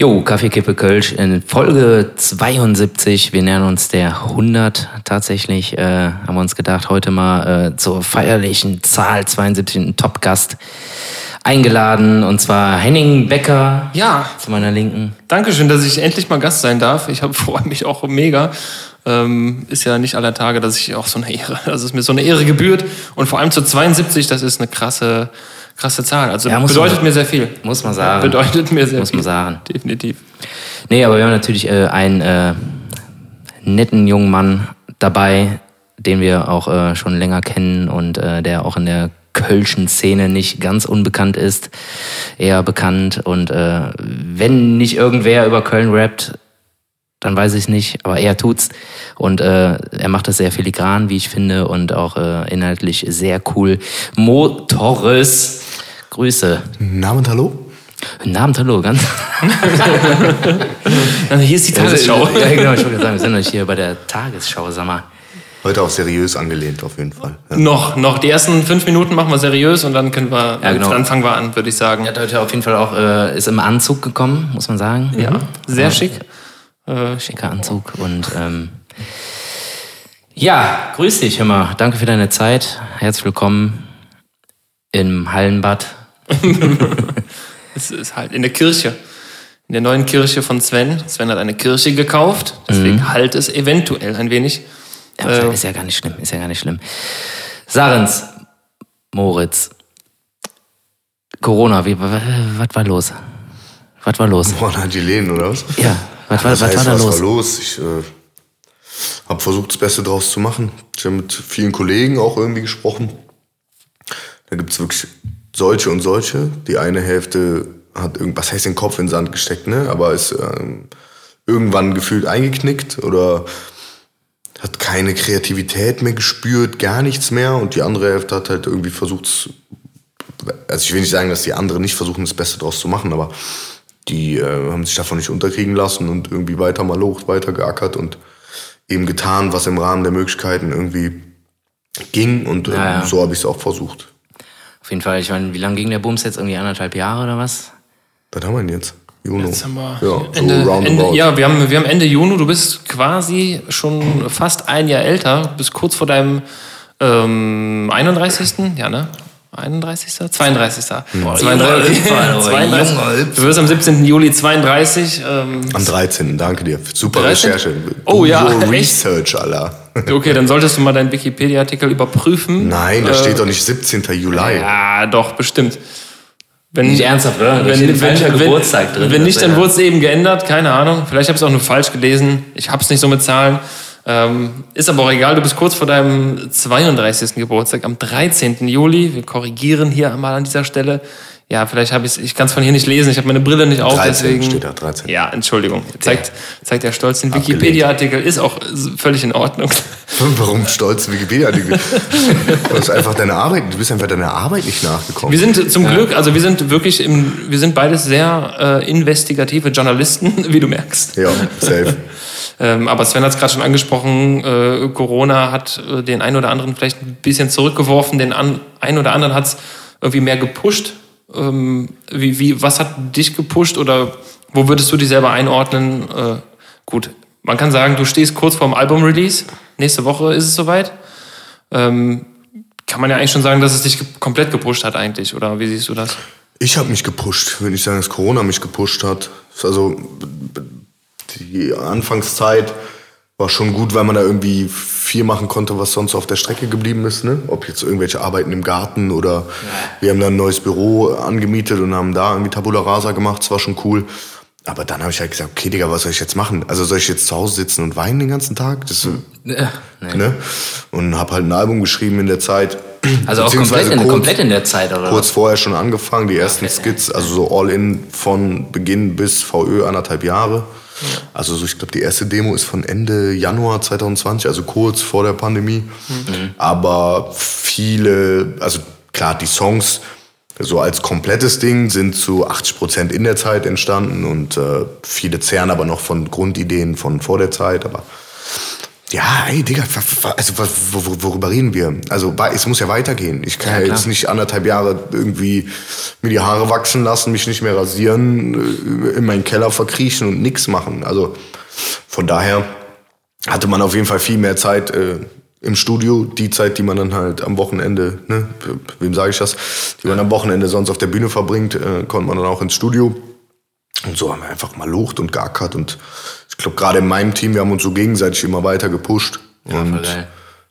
Jo, Kaffeekippe Kölsch in Folge 72. Wir nähern uns der 100 tatsächlich. Äh, haben wir uns gedacht, heute mal äh, zur feierlichen Zahl 72 einen Top-Gast eingeladen. Und zwar Henning Becker. Ja. Zu meiner Linken. Dankeschön, dass ich endlich mal Gast sein darf. Ich freue mich auch mega. Ähm, ist ja nicht aller Tage, dass ich auch so eine Ehre, dass es mir so eine Ehre gebührt. Und vor allem zu 72, das ist eine krasse krasse Zahl. Also ja, bedeutet man, mir sehr viel. Muss man sagen. Bedeutet mir sehr muss viel. Muss man sagen. Definitiv. Nee, aber wir haben natürlich äh, einen äh, netten jungen Mann dabei, den wir auch äh, schon länger kennen und äh, der auch in der Kölschen Szene nicht ganz unbekannt ist, eher bekannt. Und äh, wenn nicht irgendwer über Köln rappt, dann weiß ich es nicht, aber er tut's. Und äh, er macht das sehr filigran, wie ich finde, und auch äh, inhaltlich sehr cool. Mo Torres, Grüße. Namen hallo? Namen hallo, ganz. also hier ist die Tagesschau. Ja, genau, ich wollte sagen, wir sind euch hier bei der Tagesschau, sag mal. Heute auch seriös angelehnt, auf jeden Fall. Ja. Noch, noch. Die ersten fünf Minuten machen wir seriös und dann können wir, ja, genau. dann fangen wir an, würde ich sagen. Er hat heute auf jeden Fall auch, äh, ist im Anzug gekommen, muss man sagen. Ja, sehr ja. schick. Äh, schicker Anzug und ähm, ja, grüß dich, mal. Danke für deine Zeit. Herzlich willkommen im Hallenbad. es ist halt in der Kirche. In der neuen Kirche von Sven. Sven hat eine Kirche gekauft, deswegen mhm. halt es eventuell ein wenig. Ja, äh, ist ja gar nicht schlimm, ist ja gar nicht schlimm. Sarens, Moritz, Corona, wie, was war los? Was war los? Corona, die Lehnen, oder was? Ja, was, heißt, was war da was los? war los? Ich äh, habe versucht, das Beste draus zu machen. Ich habe mit vielen Kollegen auch irgendwie gesprochen. Da gibt es wirklich solche und solche. Die eine Hälfte hat irgendwas heißt den Kopf in den Sand gesteckt, ne? aber ist ähm, irgendwann gefühlt eingeknickt oder hat keine Kreativität mehr gespürt, gar nichts mehr. Und die andere Hälfte hat halt irgendwie versucht, also ich will nicht sagen, dass die anderen nicht versuchen, das Beste draus zu machen, aber die äh, haben sich davon nicht unterkriegen lassen und irgendwie weiter mal locht, weiter geackert und eben getan, was im Rahmen der Möglichkeiten irgendwie ging. Und äh, ja, ja. so habe ich es auch versucht. Auf jeden Fall, ich meine, wie lange ging der Bums jetzt? Irgendwie anderthalb Jahre oder was? Was haben wir denn jetzt? Juni. Jetzt haben wir ja, Ende, so Ende, ja wir, haben, wir haben Ende Juni. Du bist quasi schon fast ein Jahr älter. Bist kurz vor deinem ähm, 31. Ja, ne? 31. 32. Boah, 32. 32. Du wirst am 17. Juli 32. Ähm, am 13. Danke dir. Super 13? Recherche. Oh ja. Research, Alter. Okay, dann solltest du mal deinen Wikipedia-Artikel überprüfen. Nein, da äh, steht doch nicht 17. Juli. Ja, doch, bestimmt. Wenn, nicht ernsthaft, oder? Wenn, wenn, wenn, Geburtstag drin. Wenn nicht, dann wurde es eben geändert. Keine Ahnung. Vielleicht habe ich es auch nur falsch gelesen. Ich habe es nicht so mit Zahlen. Ähm, ist aber auch egal, du bist kurz vor deinem 32. Geburtstag am 13. Juli. Wir korrigieren hier einmal an dieser Stelle. Ja, vielleicht habe ich ich kann es von hier nicht lesen, ich habe meine Brille nicht auf, 13 deswegen. steht da, 13. Ja, Entschuldigung. Zeigt, zeigt der Stolz. Den Wikipedia-Artikel ist auch völlig in Ordnung. Warum stolz Wikipedia-Artikel? du bist einfach deine Arbeit, du bist einfach deiner Arbeit nicht nachgekommen. Wir sind zum ja. Glück, also wir sind wirklich im, wir sind beides sehr äh, investigative Journalisten, wie du merkst. Ja, safe. Ähm, aber Sven hat es gerade schon angesprochen, äh, Corona hat äh, den einen oder anderen vielleicht ein bisschen zurückgeworfen, den an, einen oder anderen hat es irgendwie mehr gepusht. Ähm, wie, wie, was hat dich gepusht oder wo würdest du dich selber einordnen? Äh, gut, man kann sagen, du stehst kurz vorm Album-Release. Nächste Woche ist es soweit. Ähm, kann man ja eigentlich schon sagen, dass es dich komplett gepusht hat eigentlich, oder wie siehst du das? Ich habe mich gepusht, würde ich sagen, dass Corona mich gepusht hat. Also die Anfangszeit war schon gut, weil man da irgendwie viel machen konnte, was sonst auf der Strecke geblieben ist. Ne? Ob jetzt irgendwelche Arbeiten im Garten oder ja. wir haben da ein neues Büro angemietet und haben da irgendwie Tabula Rasa gemacht. Das war schon cool. Aber dann habe ich halt gesagt, okay, Digga, was soll ich jetzt machen? Also soll ich jetzt zu Hause sitzen und weinen den ganzen Tag? Das, ja, nee. ne? Und habe halt ein Album geschrieben in der Zeit. Also auch komplett in, kurz, komplett in der Zeit, oder? Kurz vorher schon angefangen, die ersten okay. Skits, also so all in von Beginn bis VÖ anderthalb Jahre. Also so, ich glaube, die erste Demo ist von Ende Januar 2020, also kurz vor der Pandemie. Mhm. Aber viele, also klar, die Songs so als komplettes Ding sind zu 80 Prozent in der Zeit entstanden und äh, viele zehren aber noch von Grundideen von vor der Zeit. Aber Ja, ey, Digga, also worüber reden wir? Also es muss ja weitergehen. Ich kann ja, ja jetzt nicht anderthalb Jahre irgendwie mir die Haare wachsen lassen, mich nicht mehr rasieren, äh, in meinen Keller verkriechen und nichts machen. Also von daher hatte man auf jeden Fall viel mehr Zeit äh, im Studio. Die Zeit, die man dann halt am Wochenende, ne, wem sage ich das, die man am Wochenende sonst auf der Bühne verbringt, äh, konnte man dann auch ins Studio. Und so haben wir einfach mal locht und gackert und glaube, gerade in meinem Team, wir haben uns so gegenseitig immer weiter gepusht. Ja, und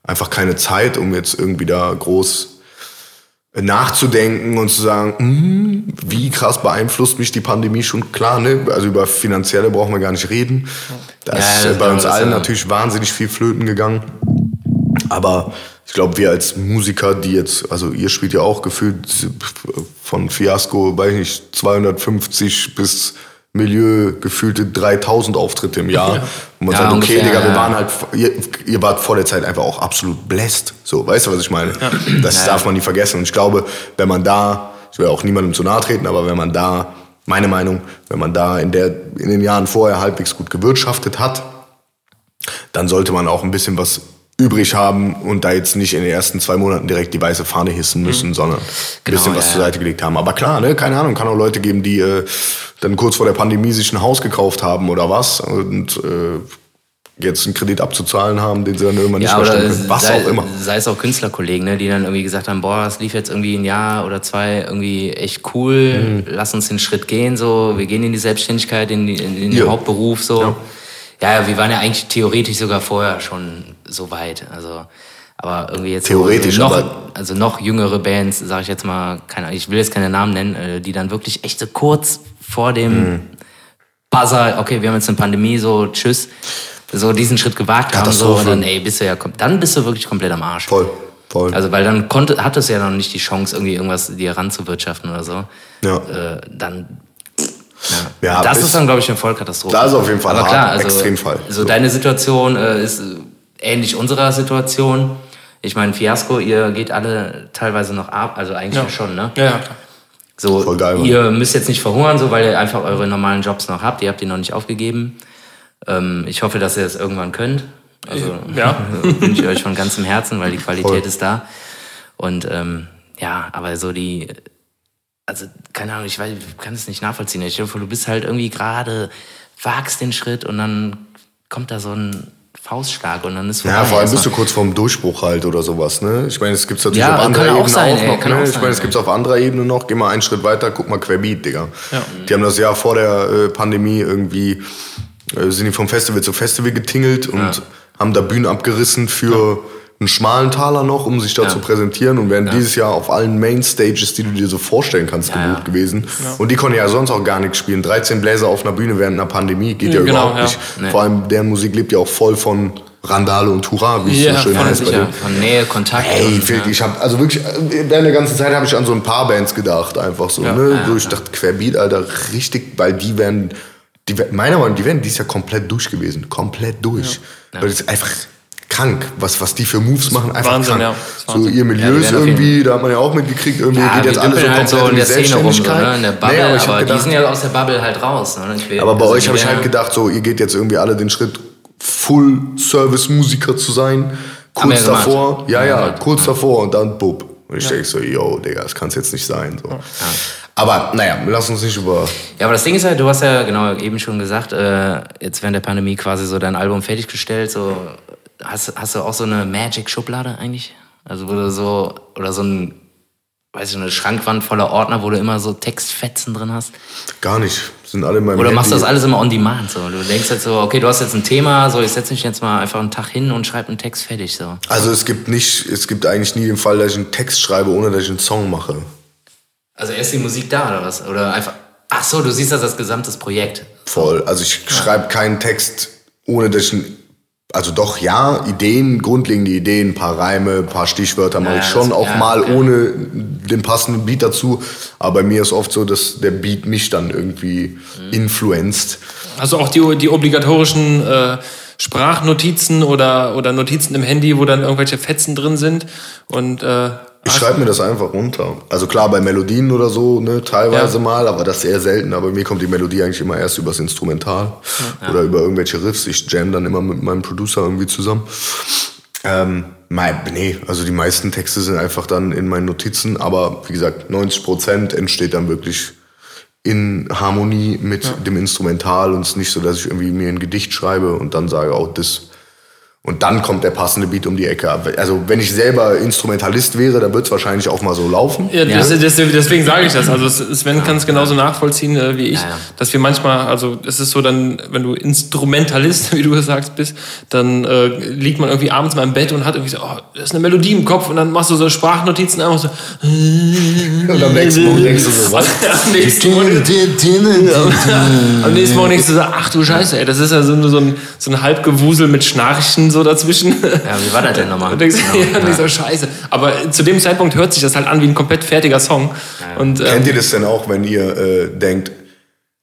einfach keine Zeit, um jetzt irgendwie da groß nachzudenken und zu sagen, hm, wie krass beeinflusst mich die Pandemie schon klar, ne? Also über finanzielle brauchen wir gar nicht reden. Da ja, ist ja, bei uns allen natürlich wahnsinnig viel flöten gegangen. Aber ich glaube, wir als Musiker, die jetzt, also ihr spielt ja auch gefühlt von Fiasco, weiß ich nicht, 250 bis Milieu gefühlte 3000 Auftritte im Jahr. Ja. Und man ja, sagt, okay, ungefähr, Digga, wir waren halt, ihr, ihr, wart vor der Zeit einfach auch absolut blessed. So, weißt du, was ich meine? Ja. Das darf man nie vergessen. Und ich glaube, wenn man da, ich will auch niemandem zu nahe treten, aber wenn man da, meine Meinung, wenn man da in, der, in den Jahren vorher halbwegs gut gewirtschaftet hat, dann sollte man auch ein bisschen was übrig haben und da jetzt nicht in den ersten zwei Monaten direkt die weiße Fahne hissen müssen, mhm. sondern ein genau, bisschen was ja, zur Seite gelegt haben. Aber klar, ne, keine Ahnung, kann auch Leute geben, die äh, dann kurz vor der Pandemie sich ein Haus gekauft haben oder was und äh, jetzt einen Kredit abzuzahlen haben, den sie dann irgendwann ja, nicht mehr stellen können. Was sei, auch immer. Sei es auch Künstlerkollegen, ne, die dann irgendwie gesagt haben, boah, es lief jetzt irgendwie ein Jahr oder zwei irgendwie echt cool, mhm. lass uns den Schritt gehen, so, wir gehen in die Selbstständigkeit, in, die, in den ja. Hauptberuf, so. Ja. Ja, wir waren ja eigentlich theoretisch sogar vorher schon so weit. Also, aber irgendwie jetzt theoretisch so noch, also noch jüngere Bands, sage ich jetzt mal, keine, ich will jetzt keine Namen nennen, äh, die dann wirklich echt so kurz vor dem mhm. Buzzer, okay, wir haben jetzt eine Pandemie, so tschüss, so diesen Schritt gewagt haben, so und dann, ey, bist du ja, dann bist du wirklich komplett am Arsch. Voll. Voll. Also weil dann konnte, hattest du ja noch nicht die Chance, irgendwie irgendwas dir ranzuwirtschaften oder so. Ja. Äh, dann ja. ja das ist dann, glaube ich, eine Vollkatastrophe. Das ist auf jeden Fall Aber klar, also, Extremfall. So, deine Situation äh, ist ähnlich unserer Situation. Ich meine, Fiasco, ihr geht alle teilweise noch ab, also eigentlich ja. schon, ne? Ja, ja, klar. So, Voll geil, ihr müsst jetzt nicht verhungern, so, weil ihr einfach eure normalen Jobs noch habt. Ihr habt die noch nicht aufgegeben. Ähm, ich hoffe, dass ihr das irgendwann könnt. Also ja. wünsche ich euch von ganzem Herzen, weil die Qualität Voll. ist da. Und ähm, ja, aber so die also keine Ahnung, ich weiß, ich kann es nicht nachvollziehen. Ich hoffe, du bist halt irgendwie gerade, wagst den Schritt und dann kommt da so ein Faustschlag und dann ist Ja, vor allem bist du kurz vorm Durchbruch halt oder sowas, ne? Ich meine, es gibt natürlich ja, auf anderer Ebene auch, sein, auch noch, ne? Ich meine, es gibt auf anderer Ebene noch, geh mal einen Schritt weiter, guck mal Querbeat, Digga. Ja. Die haben das Jahr vor der äh, Pandemie irgendwie, äh, sind die vom Festival zu Festival getingelt und ja. haben da Bühnen abgerissen für... Ja einen schmalen Taler noch, um sich da ja. zu präsentieren und wären ja. dieses Jahr auf allen Mainstages, die du dir so vorstellen kannst, ja, gebucht gewesen. Und die konnten ja sonst auch gar nichts spielen. 13 Bläser auf einer Bühne während einer Pandemie geht ja, genau, überhaupt nicht. Nee. Vor allem deren Musik lebt ja auch voll von Randale und Hurra, wie es so schön heißt. Sicher. Von Nähe, Kontakt. Hey, und, ich, habe also wirklich während der ganzen Zeit habe ich an so ein paar Bands gedacht, einfach so. ne? so ich dachte Querbeat, Alter, richtig, weil die werden, die, meiner Meinung nach, die werden dieses Jahr komplett durch gewesen, komplett durch. Weil das ist einfach krank, was, was die für Moves machen. Einfach Wahnsinn, krank. Ja. So ihr Milieus ja, irgendwie, da hat man ja auch mitgekriegt, irgendwie ja, geht jetzt alles so halt so in, der Szene rum, so, ne? in der Bubble, nee, aber, aber gedacht, die sind ja aus der Bubble halt raus. Ne? aber bei also euch habe ich halt gedacht, so ihr geht jetzt irgendwie alle den Schritt, Full-Service-Musiker zu sein. Kurz davor, ja, ja, kurz davor und dann bub. Und ich denke so, yo, Digga, das kann es jetzt nicht sein. So. Aber naja, lass uns nicht über. Ja, aber das Ding ist halt, du hast ja genau eben schon gesagt, äh, jetzt während der Pandemie quasi so dein Album fertiggestellt, so Hast, hast du auch so eine Magic-Schublade eigentlich? Also wo du so, oder so ein, weiß ich, eine Schrankwand voller Ordner, wo du immer so Textfetzen drin hast? Gar nicht. Sind alle in meinem Oder machst du das alles immer on demand? So? Du denkst jetzt so, okay, du hast jetzt ein Thema, so ich setze mich jetzt mal einfach einen Tag hin und schreibe einen Text fertig. So. Also es gibt nicht, es gibt eigentlich nie den Fall, dass ich einen Text schreibe, ohne dass ich einen Song mache. Also erst die Musik da oder was? Oder einfach. Ach so, du siehst das als gesamtes Projekt. Voll. Also ich schreibe keinen Text, ohne dass ich einen also doch ja, Ideen, grundlegende Ideen, ein paar Reime, ein paar Stichwörter mache ja, ich schon auch ja, mal okay. ohne den passenden Beat dazu. Aber bei mir ist oft so, dass der Beat mich dann irgendwie mhm. influenzt. Also auch die, die obligatorischen äh, Sprachnotizen oder, oder Notizen im Handy, wo dann irgendwelche Fetzen drin sind und äh Ich schreibe mir das einfach runter. Also klar, bei Melodien oder so, ne, teilweise Ja. mal, aber das eher selten. Aber mir kommt die Melodie eigentlich immer erst übers Instrumental oder über irgendwelche Riffs. Ich jam dann immer mit meinem Producer irgendwie zusammen. Ähm, mein, nee, also die meisten Texte sind einfach dann in meinen Notizen, aber wie gesagt, 90% entsteht dann wirklich in Harmonie mit dem Instrumental und es ist nicht so, dass ich irgendwie mir ein Gedicht schreibe und dann sage, oh, das. Und dann kommt der passende Beat um die Ecke. Also wenn ich selber Instrumentalist wäre, dann wird es wahrscheinlich auch mal so laufen. Ja, das, das, deswegen sage ich das. Also Sven kann es genauso nachvollziehen äh, wie ich, Ja, ja. dass wir manchmal, also es ist so dann, wenn du Instrumentalist, wie du sagst, bist, dann äh, liegt man irgendwie abends mal im Bett und hat irgendwie so, oh, da ist eine Melodie im Kopf und dann machst du so Sprachnotizen einfach so. Und am nächsten Morgen denkst du so, was? am nächsten Morgen, am nächsten Morgen denkst du so, ach du Scheiße, ey, das ist ja so, so ein, so ein Halbgewusel mit Schnarchen so dazwischen. Ja, wie war das denn nochmal? Und denkst, Genau, ja, denkst du, scheiße. Aber zu dem Zeitpunkt hört sich das halt an wie ein komplett fertiger Song. Und, ähm, Kennt ihr das denn auch, wenn ihr äh, denkt,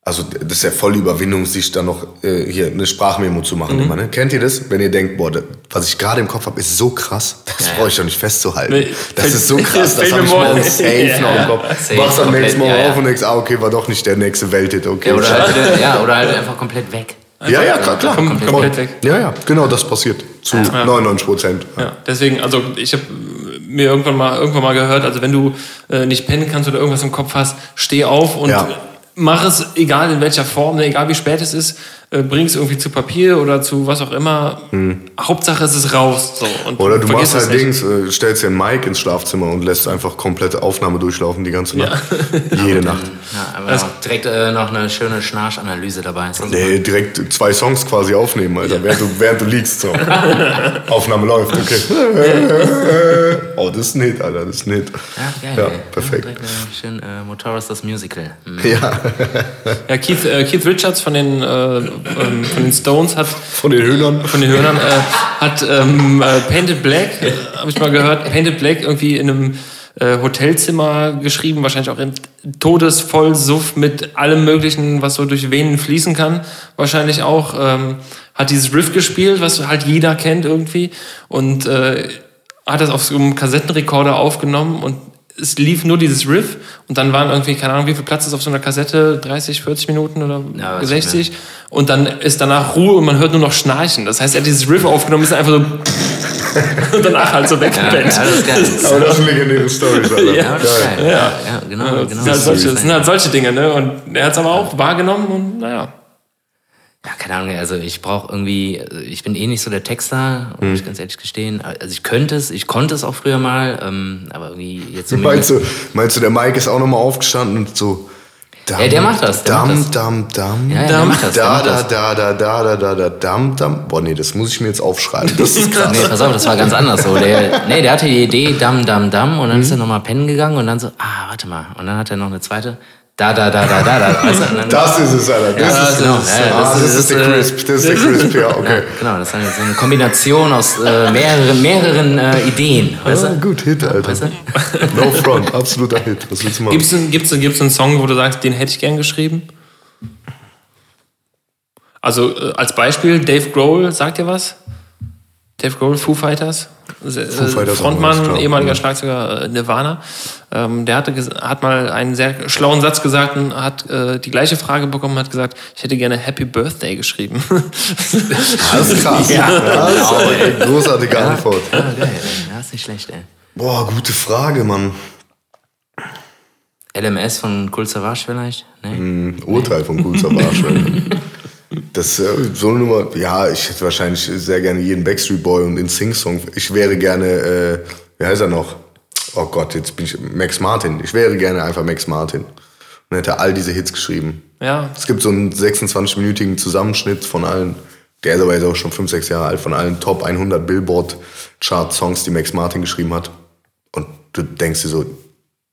also das ist ja voll Überwindung, sich dann noch äh, hier eine Sprachmemo zu Mhm. machen immer, ne? Kennt ihr das? Wenn ihr denkt, boah, das, was ich gerade im Kopf habe, ist so krass, das brauche ich doch nicht festzuhalten. Nee, das ist so krass, das habe ich morgen- safe Ja, noch im Kopf. safe, Wachst am nächsten komplett, Morgen ja, ja. auf und denkst, ah, okay, war doch nicht der nächste Welthit, okay. Ja, oder, halt, ja, oder halt einfach komplett weg. Ja, ja, klar, klar. Kom- komplett weg. Ja, ja, genau, das passiert. Zu 99 Prozent. Ja, deswegen, also ich habe mir irgendwann mal irgendwann mal gehört, also wenn du äh, nicht pennen kannst oder irgendwas im Kopf hast, steh auf und Ja. Mach es, egal in welcher Form, ne, egal wie spät es ist, äh, bring es irgendwie zu Papier oder zu was auch immer. Hauptsache es ist raus. So, und Oder du machst halt. Dings, äh, stellst dir ein Mic ins Schlafzimmer und lässt einfach komplette Aufnahme durchlaufen die ganze Nacht. Jede Nacht. Ja, aber auch direkt äh, noch eine schöne Schnarchanalyse dabei. Ist. Nee, direkt zwei Songs quasi aufnehmen, Alter, während, du, während du liegst. So. Aufnahme läuft, okay. oh, das ist ein Hit, Alter, das ist ein Hit. Ja, geil. Ja, perfekt. äh, schön äh, Motoris das Musical. Mhm. Ja, Ja, Keith, äh, Keith Richards von den, äh, ähm, von den Stones hat von den Hühnern. von den Hörnern, äh, hat ähm, äh, Painted Black, äh, habe ich mal gehört, Painted Black irgendwie in einem Hotelzimmer geschrieben, wahrscheinlich auch im Todesvollsuff mit allem Möglichen, was so durch Venen fließen kann, wahrscheinlich auch. Ähm, hat dieses Riff gespielt, was halt jeder kennt irgendwie und äh, hat das auf so einem Kassettenrekorder aufgenommen und es lief nur dieses Riff und dann waren irgendwie, keine Ahnung, wie viel Platz ist auf so einer Kassette, 30, 40 Minuten oder Ja, weiß ich 60 und dann ist danach Ruhe und man hört nur noch Schnarchen. Das heißt, er hat dieses Riff aufgenommen, ist einfach so und danach halt so Ja, weggepennt. ja, das ist geil. Aber das sind legendäre Storys, Alter. Ja. Ja, ja, genau, Das genau. sind, halt solche, das sind halt solche Dinge, ne? Und er hat es aber auch wahrgenommen und naja. Ja, keine Ahnung, also ich brauche irgendwie, also ich bin eh nicht so der Texter, muss ich ganz ehrlich gestehen. Also ich könnte es, ich konnte es auch früher mal, ähm, aber irgendwie jetzt so Meinst du, meinst du, der Mike ist auch nochmal aufgestanden und so. Dam, Ja, der macht das, der Dam, macht das. dam, dam. Ja, ja, der macht das, Da, da, da, da, da, da, da, da, dam, dam. Boah, nee, das muss ich mir jetzt aufschreiben. Das ist krass. Nee, pass auf, das war ganz anders so. Der, nee, der hatte die Idee, dam, dam, dam, und dann Mhm. ist er nochmal pennen gegangen und dann so, ah, warte mal. Und dann hat er noch eine zweite, da, da, da, da, da, da. Du, und dann, Das ist es, Alter. Das Ja, ist genau. es. Ja, ah, das das, ist- ist der das, äh, Crisp. Das ist der Crisp, ja, okay. ja, genau, das ist eine Kombination aus äh, mehreren, mehreren äh, Ideen. Weißt Ah, du? gut, Hit, Alter. Weißt du? No front, absoluter Hit. Was willst du machen? Gibt's einen, gibt's, einen- gibt's einen Song, wo du sagst, den hätte ich gern geschrieben? Also äh, als Beispiel, Dave Grohl, sagt dir was? Dave Grohl, Foo Fighters, Foo Fighters, Frontmann, ehemaliger Mhm. Schlagzeuger äh, Nirvana. Ähm, der hatte, hat mal einen sehr schlauen Satz gesagt und hat äh, die gleiche Frage bekommen und hat gesagt, ich hätte gerne Happy Birthday geschrieben. Das ist krass. Ja. Das ist eine großartige Antwort. Ja, geil, ey. Ja, ist nicht schlecht, ey. Boah, gute Frage, Mann. LMS von Cool Savage vielleicht? Nee. Ein Urteil von Cool Savage. Das äh, so eine Nummer, ja, ich hätte wahrscheinlich sehr gerne jeden Backstreet Boy und den Sing-Song. Ich wäre gerne, äh, wie heißt er noch? Oh Gott, jetzt bin ich Max Martin. Ich wäre gerne einfach Max Martin. Und hätte all diese Hits geschrieben. ja, Es gibt so einen 26-minütigen Zusammenschnitt von allen, der ist aber jetzt auch schon 5, 6 Jahre alt, von allen Top 100 Billboard-Chart-Songs, die Max Martin geschrieben hat. Und du denkst dir so,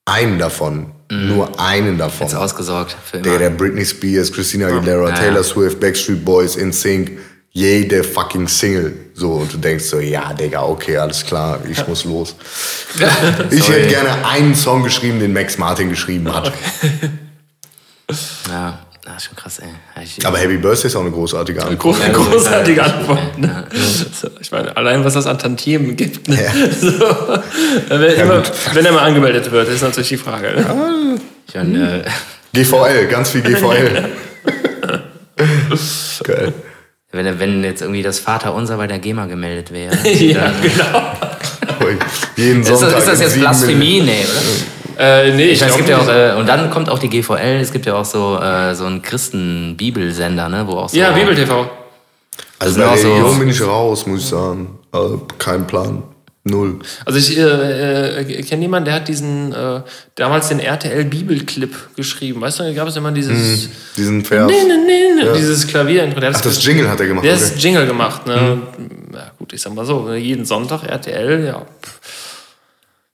einen davon, nur einen davon. Ist ausgesorgt für immer. Der, der Britney Spears, Christina Aguilera, Ja, Taylor ja. Swift, Backstreet Boys, InSync, jede fucking Single. So, und du denkst so, ja, Digga, okay, alles klar, ich muss los. ich hätte gerne einen Song geschrieben, den Max Martin geschrieben hat. Ja. Das ist schon krass, ey. Aber Happy Birthday ist auch eine großartige Antwort. Groß, Ja, gut. großartige Ja, Antwort. Ne? So, ich meine, allein was das an Tantiemen gibt. Ne? Ja. So, wenn, immer, gut. wenn er mal angemeldet wird, ist natürlich die Frage. Ne? ich meine, äh, GVL, ganz viel GVL. Geil. wenn, wenn jetzt irgendwie das Vaterunser bei der GEMA gemeldet wäre. ja, genau. Jeden Ist das, Sonntag ist das jetzt Blasphemie? Nee, oder? Äh, nee, Ich meine, es gibt ja auch, nicht. äh, und dann kommt auch die GVL, es gibt ja auch so, äh, so einen Christen-Bibelsender, ne, wo auch so. Ja, Bibel TV. Also bei so- Religion bin ich raus, muss ich sagen. Also, kein Plan. Null. Also ich äh, äh, kenne jemanden, der hat diesen, äh, damals den RTL Bibelclip geschrieben. Weißt du, da gab es immer dieses, Diesen Vers. nee, nee, nee, nee, dieses Klavier. Der Ach, das Jingle hat er gemacht. Der okay. ist Jingle gemacht, ne? Ja, gut, ich sag mal so, jeden Sonntag RTL, ja. pff.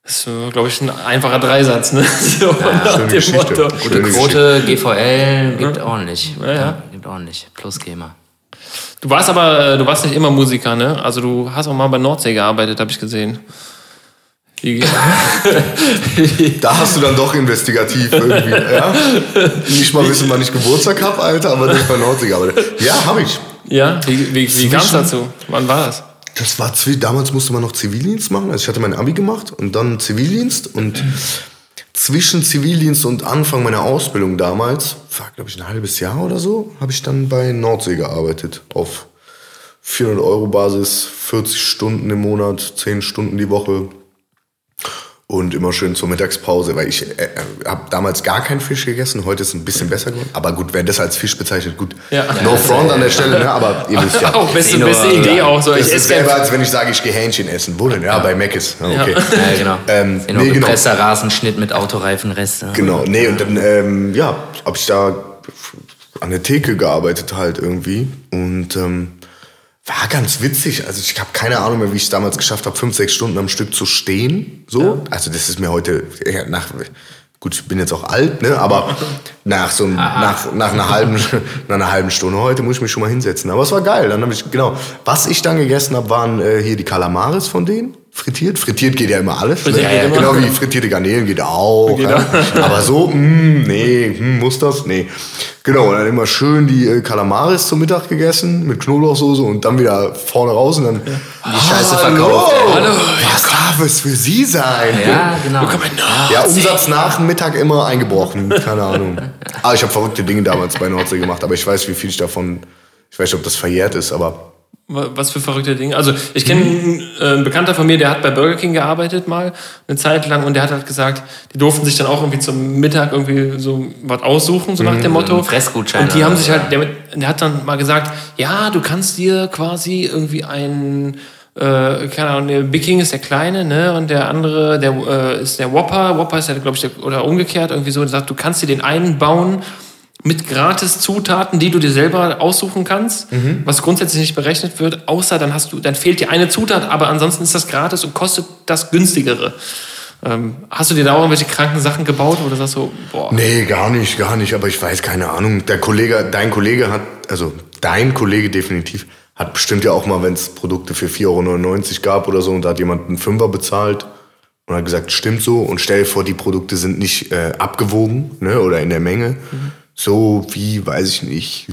Das ist, glaube ich, ein einfacher Dreisatz, ne? So nach schöne dem Geschichte. Motto. Gute. Quote GVL gibt ordentlich. Ja, ja. Gibt ordentlich. Plus GEMA. Du warst aber, äh, du warst nicht immer Musiker, ne? Also du hast auch mal bei Nordsee gearbeitet, habe ich gesehen. Da hast du dann doch investigativ irgendwie, ja? Nicht mal wissen, wann ich Geburtstag habe, Alter, aber nicht bei Nordsee gearbeitet. Ja, habe ich. ja, wie, wie, wie kam es dazu? Wann war das? Das war damals musste man noch Zivildienst machen. Also ich hatte mein Abi gemacht und dann Zivildienst. Und zwischen Zivildienst und Anfang meiner Ausbildung damals, war glaube ich ein halbes Jahr oder so, habe ich dann bei Nordsee gearbeitet. Auf 400 Euro Basis, 40 Stunden im Monat, 10 Stunden die Woche und immer schön zur Mittagspause, weil ich äh, habe damals gar keinen Fisch gegessen, heute ist es ein bisschen besser geworden. Aber gut, wer das als Fisch bezeichnet, gut. Ja. No front an der Stelle, ne? aber ihr wisst ja. Auch beste, beste Idee auch so. Das Ich ist esse selber, als wenn ich sage, ich gehe Hähnchen essen. Wo denn? Ja, bei Meckes. Ja, okay. Ja, genau. Ähm, nee, genau. Rasenschnitt mit Autoreifenrest. ne? Genau, nee, und dann, ähm, ja, habe ich da an der Theke gearbeitet halt irgendwie. Und ähm, war ganz witzig. Also ich habe keine Ahnung mehr, wie ich es damals geschafft habe, fünf, sechs Stunden am Stück zu stehen. So. Also das ist mir heute ja, nach. Gut, ich bin jetzt auch alt, ne? Aber nach so einem- nach, nach, einer halben, nach einer halben Stunde heute muss ich mich schon mal hinsetzen. Aber es war geil. Dann habe ich, genau. Was ich dann gegessen habe, waren äh, hier die Kalamaris von denen. Frittiert. Frittiert geht ja immer alles. Ne? immer. Genau wie frittierte Garnelen geht auch. Geht ja. auch. Aber so, mh, nee, hm, muss das? Nee. Genau, und dann immer schön die äh, Kalamaris zum Mittag gegessen mit Knoblauchsoße und dann wieder vorne raus und dann Die Scheiße Hallo, verkauft. ey. Hallo. was darf es für Sie sein? Ja, genau. Ja, Umsatz nach dem Mittag immer eingebrochen, keine Ahnung. Aber ich habe verrückte Dinge damals bei Nordsee gemacht, aber ich weiß, wie viel ich davon, ich weiß nicht, ob das verjährt ist, aber Was für verrückte Dinge. Also ich kenne äh, einen Bekannter von mir, der hat bei Burger King gearbeitet mal eine Zeit lang und der hat halt gesagt, die durften sich dann auch irgendwie zum Mittag irgendwie so was aussuchen, so nach dem Motto. Fressgutschein Und die haben sich halt, der, der hat dann mal gesagt, ja, du kannst dir quasi irgendwie einen äh, keine Ahnung, der Big King ist der Kleine, ne? Und der andere, der äh, ist der Whopper. Whopper ist ja, glaube ich, der, oder umgekehrt, irgendwie so. Der sagt, du kannst dir den einen bauen mit gratis Zutaten, die du dir selber aussuchen kannst, Mhm. was grundsätzlich nicht berechnet wird, außer dann hast du, dann fehlt dir eine Zutat, aber ansonsten ist das gratis und kostet das günstigere. Ähm, hast du dir da auch irgendwelche kranken Sachen gebaut, du sagst so, boah, Nee, gar nicht, gar nicht. Aber ich weiß keine Ahnung. Der Kollege, dein Kollege hat, also dein Kollege definitiv, hat bestimmt ja auch mal, wenn es Produkte für 4,99 Euro gab oder so und da hat jemand einen Fünfer bezahlt und hat gesagt, stimmt so. Und stell dir vor, die Produkte sind nicht äh, abgewogen ne, oder in der Menge. So wie, weiß ich nicht,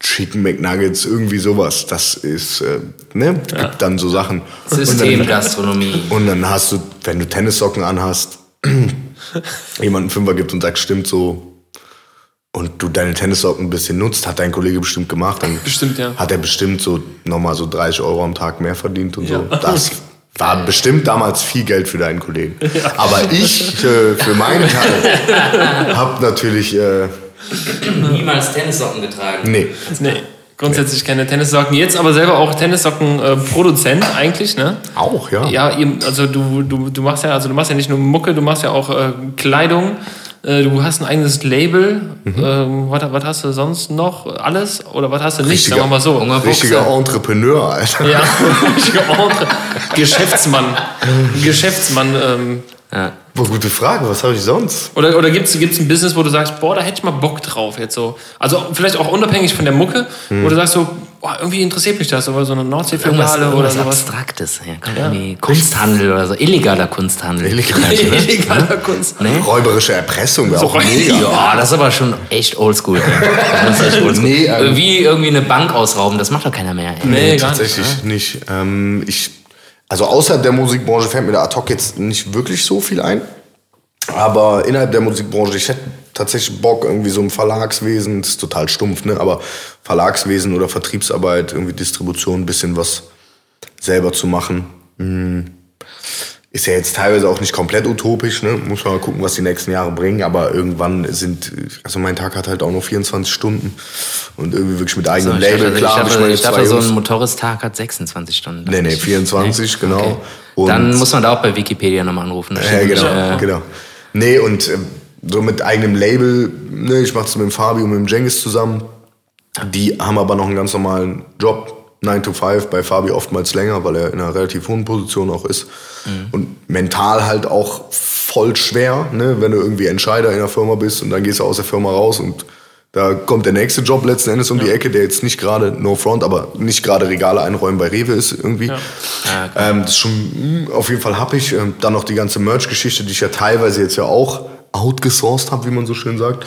Chicken McNuggets, irgendwie sowas. Das ist, äh, ne, gibt dann so Sachen. Und dann- Systemgastronomie. und dann hast du, wenn du Tennissocken anhast, jemanden Fünfer gibt und sagt, stimmt so, und du deine Tennissocken ein bisschen nutzt, hat dein Kollege bestimmt gemacht, dann Bestimmt, ja. hat er bestimmt so nochmal so 30 Euro am Tag mehr verdient und so. Ja. Das war bestimmt damals viel Geld für deinen Kollegen. Aber ich, äh, für meinen Teil, habe natürlich, äh, Niemals Tennissocken getragen. nee, nee, grundsätzlich keine Tennissocken. Jetzt aber selber auch Tennissocken-Produzent eigentlich, ne? auch, ja. Ja, also du, du, du machst ja, also du machst ja nicht nur Mucke, du machst ja auch äh, Kleidung. Äh, du hast ein eigenes Label. Mhm. Ähm, was, was hast du sonst noch? Alles? Oder was hast du nicht? Richtiger- Sagen wir mal so. Richtiger Entrepreneur, Alter. Ja, richtiger Entre Geschäftsmann. Geschäftsmann. Ähm, Ja. Boah, gute Frage, was habe ich sonst? oder oder gibt es ein Business, wo du sagst, boah, da hätte ich mal Bock drauf jetzt so. Also vielleicht auch unabhängig von der Mucke, Hm. wo du sagst so, boah, irgendwie interessiert mich das, aber so eine Nordseefiliale oder irgendwas sowas. Abstraktes. Ja, komm, irgendwie Kunsthandel oder so. Illegaler Kunsthandel. Illegal. Vielleicht, ne? Illegaler Kunst. Nee? Räuberische Erpressung wäre auch So- mega. Ja, das ist aber schon echt oldschool. ey. Das ist echt oldschool. Nee, ähm, Wie irgendwie eine Bank ausrauben, das macht doch keiner mehr. Ey. Nee, gar nicht. Tatsächlich nicht. Ähm, ich, also außerhalb der Musikbranche fällt mir da ad hoc jetzt nicht wirklich so viel ein. Aber innerhalb der Musikbranche, ich hätte tatsächlich Bock, irgendwie so im Verlagswesen, das ist total stumpf, ne? aber Verlagswesen oder Vertriebsarbeit, irgendwie Distribution, ein bisschen was selber zu machen. Hm. Ist ja jetzt teilweise auch nicht komplett utopisch, ne? muss man mal gucken, was die nächsten Jahre bringen, aber irgendwann sind, also mein Tag hat halt auch nur 24 Stunden und irgendwie wirklich mit eigenem ich Label, dachte, klar, ich dachte, meine ich dachte so ein Motoristag hat 26 Stunden. Nee, nee, 24, genau. Und- Dann muss man da auch bei Wikipedia nochmal anrufen. Da Ja, steht genau, äh, genau. Nee, und ähm, so mit eigenem Label, ne, ich mach's mit dem Fabi und mit dem Jengis zusammen. Die haben aber noch einen ganz normalen Job, 9 to 5, bei Fabi oftmals länger, weil er in einer relativ hohen Position auch ist. Mhm. Und mental halt auch voll schwer, ne, wenn du irgendwie Entscheider in der Firma bist und dann gehst du aus der Firma raus und da kommt der nächste Job letzten Endes um die Ecke, der jetzt nicht gerade, no front, aber nicht gerade Regale einräumen bei Rewe ist irgendwie. ähm, das ist schon mh, auf jeden Fall happig. Ähm, dann noch die ganze Merch-Geschichte, die ich ja teilweise jetzt ja auch outgesourced habe, wie man so schön sagt.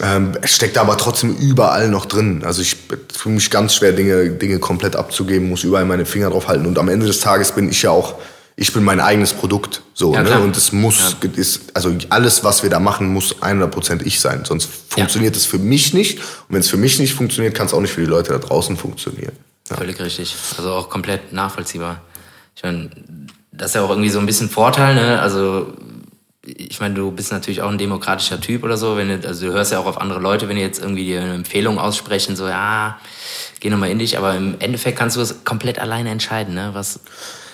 Ähm, es steckt aber trotzdem überall noch drin. Also ich tue mich ganz schwer, Dinge, Dinge komplett abzugeben, muss überall meine Finger drauf halten. Und am Ende des Tages bin ich ja auch, ich bin mein eigenes Produkt. So, Ja, ne? Und es muss, ist, also alles, was wir da machen, muss 100% ich sein. Sonst funktioniert es für mich nicht. Und wenn es für mich nicht funktioniert, kann es auch nicht für die Leute da draußen funktionieren. Ja. Völlig richtig. Also auch komplett nachvollziehbar. Ich meine, das ist ja auch irgendwie so ein bisschen Vorteil, ne? Also, ich meine, du bist natürlich auch ein demokratischer Typ oder so. Wenn du, also du hörst ja auch auf andere Leute, wenn die jetzt irgendwie dir eine Empfehlung aussprechen, so, ja, geh nochmal in dich, aber im Endeffekt kannst du es komplett alleine entscheiden, ne? Was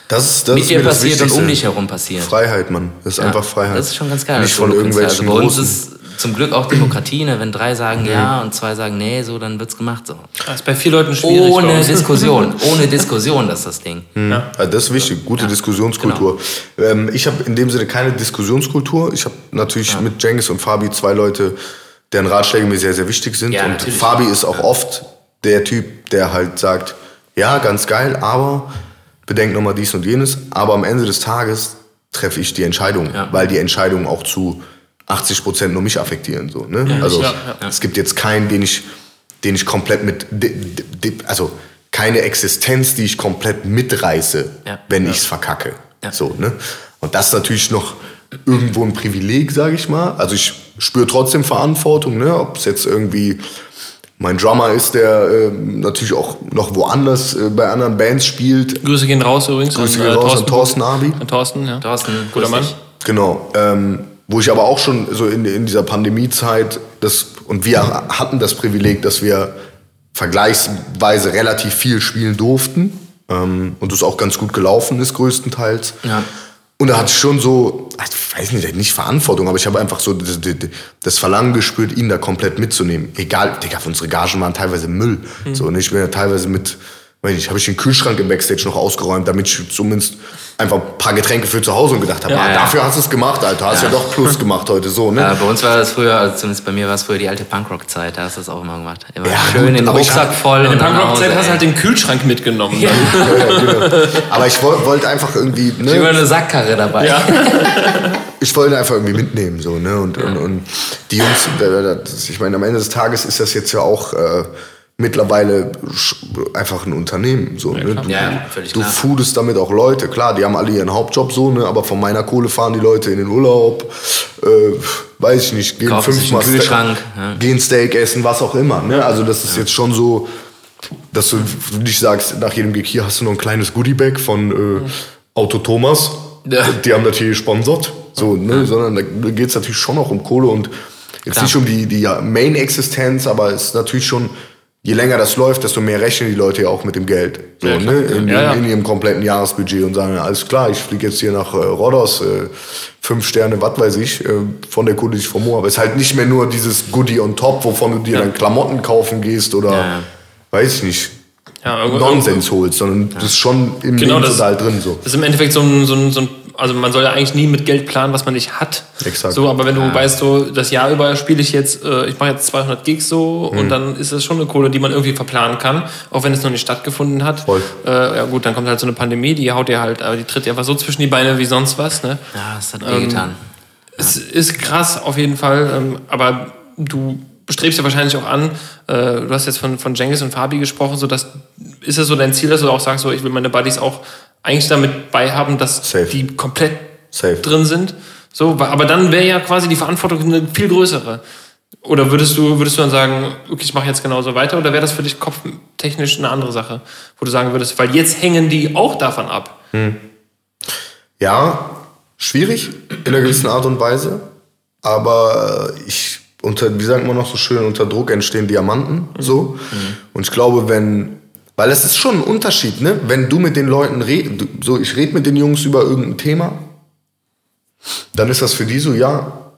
Das, das mit dir passiert und um dich herum passiert. Freiheit, Mann. Das ist Ja, einfach Freiheit. Das ist schon ganz geil. Nicht von irgendwelchen also bei uns großen. ist zum Glück auch Demokratie, ne? wenn drei sagen ja und zwei sagen nee, so, dann wird's gemacht so. Das ist bei vier Leuten schwierig. Ohne. Diskussion, ohne Diskussion, das ist das Ding. Ja. Also das ist wichtig, gute Diskussionskultur. Genau. Ähm, ich habe in dem Sinne keine Diskussionskultur. Ich habe natürlich mit Jengis und Fabi zwei Leute, deren Ratschläge mir sehr, sehr wichtig sind. Ja, und natürlich. Fabi ist auch oft der Typ, der halt sagt, ja, ganz geil, aber bedenk nochmal dies und jenes. Aber am Ende des Tages treffe ich die Entscheidung, Ja. weil die Entscheidungen auch zu 80 Prozent nur mich affektieren. So, ne? also ja, ja. es gibt jetzt keinen, den ich, den ich komplett mit, also keine Existenz, die ich komplett mitreiße, Ja. wenn ich's verkacke. Ja. So, ne? Und das ist natürlich noch irgendwo ein Privileg, sage ich mal. Also ich spüre trotzdem Verantwortung, ne? ob es jetzt irgendwie mein Drummer ist, der ähm, natürlich auch noch woanders äh, bei anderen Bands spielt. Grüße gehen raus übrigens. Grüße an, gehen äh, raus an Thorsten Abi. An Thorsten, ja. Thorsten, Guter Mann. Genau. Ähm, wo ich aber auch schon so in, in dieser Pandemiezeit, das, und wir hatten das Privileg, dass wir vergleichsweise relativ viel spielen durften ähm, und es auch ganz gut gelaufen ist, größtenteils. Ja. Und da hatte ich schon so, also ich weiß nicht, nicht Verantwortung, aber ich habe einfach so das, das- Verlangen gespürt, ihn da komplett mitzunehmen. Egal, Digga, unsere Gagen waren teilweise Müll. So, und ich bin ja teilweise mit, weiß nicht, habe ich den Kühlschrank im Backstage noch ausgeräumt, damit ich zumindest einfach ein paar Getränke für zu Hause und gedacht habe, Ja, ah, ja. dafür hast du es gemacht, Alter. Hast ja, doch Plus gemacht heute, so, ne? Ja, bei uns war das früher, also zumindest bei mir war es früher die alte Punkrock-Zeit, da hast du das auch immer gemacht. Immer Ja, schön gut, den ich Rucksack hab- voll In und der Punkrock-Zeit hast du halt den Kühlschrank mitgenommen. Ja. dann. Ja, genau. Aber ich wollte wollt einfach irgendwie, Immer ne? eine Sackkarre dabei. Ja. Ich wollte ihn einfach irgendwie mitnehmen, so, ne? Und, und, und die Jungs, ich meine, am Ende des Tages ist das jetzt ja auch äh, mittlerweile einfach ein Unternehmen, so, ne? Du, Ja, ja, völlig du klar. foodest damit auch Leute, klar, die haben alle ihren Hauptjob so, ne? Aber von meiner Kohle fahren die Leute in den Urlaub, äh, weiß ich nicht, gehen Kaufen fünfmal Kühlschrank, ja. gehen Steak essen, was auch immer, ne? Also das ist jetzt schon so, dass du nicht sagst, nach jedem Gig hier hast du noch ein kleines Goodiebag von äh, Auto Thomas. Ja. Die haben das hier gesponsert. So, ne? Sondern da geht es natürlich schon auch um Kohle und jetzt Klar. nicht um die, die Main-Existenz, aber es ist natürlich schon, je länger das läuft, desto mehr rechnen die Leute ja auch mit dem Geld. So, Ja, ne? in, Ja, ja. in ihrem kompletten Jahresbudget und sagen, alles klar, ich fliege jetzt hier nach äh, Rhodos, äh, fünf Sterne, was weiß ich, äh, von der Kunde, die ich vermute. Aber es ist halt nicht mehr nur dieses Goodie on top, wovon du dir dann Klamotten kaufen gehst oder weiß ich nicht, Ja, Nonsens holst, sondern das ist schon im Genau, Leben das- total drin so. Das ist im Endeffekt so ein, so ein, so ein also man soll ja eigentlich nie mit Geld planen, was man nicht hat. Exakt. So, aber wenn du weißt, so das Jahr über spiele ich jetzt, äh, ich mache jetzt 200 Gigs so Mhm. und dann ist das schon eine Kohle, die man irgendwie verplanen kann, auch wenn es noch nicht stattgefunden hat. Voll. Äh, ja gut, dann kommt halt so eine Pandemie, die haut dir halt, aber die tritt dir einfach so zwischen die Beine wie sonst was. Ne? Ja, das hat wehgetan. Es ist krass auf jeden Fall, ähm, aber du strebst ja wahrscheinlich auch an, äh, du hast jetzt von, von Jengis und Fabi gesprochen, so dass, ist es so dein Ziel, dass du auch sagst, so ich will meine Buddies auch eigentlich damit beihaben, dass Safe. die komplett Safe. drin sind. So, aber dann wäre ja quasi die Verantwortung eine viel größere. Oder würdest du, würdest du dann sagen, okay, ich mache jetzt genauso weiter, oder wäre das für dich kopftechnisch eine andere Sache, wo du sagen würdest, weil jetzt hängen die auch davon ab. Ja, schwierig in einer gewissen Art und Weise. Aber ich, unter, wie sagt man noch so schön, unter Druck entstehen Diamanten. So. Und ich glaube, wenn, weil es ist schon ein Unterschied, ne? Wenn du mit den Leuten redest, so ich rede mit den Jungs über irgendein Thema, dann ist das für die so, ja,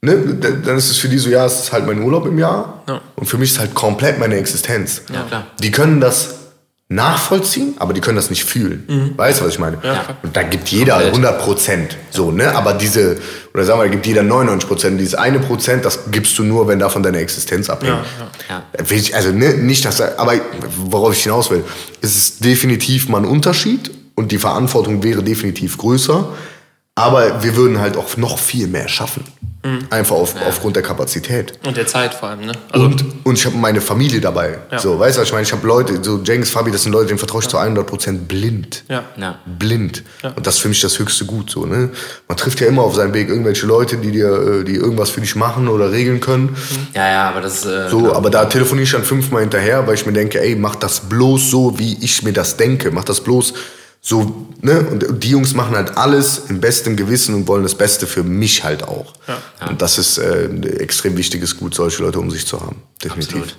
ne? Dann ist es für die so, ja, es ist halt mein Urlaub im Jahr. Ja. Und für mich ist halt komplett meine Existenz. Ja, klar. Die können das nachvollziehen, aber die können das nicht fühlen. Weißt du, was ich meine? Ja. Und da gibt jeder Komplett. 100 Prozent. So, ne? Aber diese, oder sagen wir, da gibt jeder 99 Prozent. Dieses eine Prozent, das gibst du nur, wenn davon deine Existenz abhängt. Ja. Will ich- Also ne, nicht, dass, aber worauf ich hinaus will, es ist definitiv mal ein Unterschied und die Verantwortung wäre definitiv größer. Aber wir würden halt auch noch viel mehr schaffen. Einfach auf, aufgrund der Kapazität. Und der Zeit vor allem, ne? Also, Und, und ich habe meine Familie dabei. Ja. So, weißt du, was ich meine? Ich habe Leute, so Jengs, Fabi, das sind Leute, denen vertraue ich zu 100% blind. ja. Ja. Blind. Und das ist für mich das höchste Gut. So, ne? Man trifft ja immer auf seinem Weg irgendwelche Leute, die dir, äh, die irgendwas für dich machen oder regeln können. ja, ja, aber das äh, So, aber da telefoniere ich dann fünfmal hinterher, weil ich mir denke, ey, mach das bloß so, wie ich mir das denke. Mach das bloß so, ne? Und die Jungs machen halt alles im besten Gewissen und wollen das Beste für mich halt auch. Und das ist äh, ein extrem wichtiges Gut, solche Leute um sich zu haben. Definitiv. Absolut.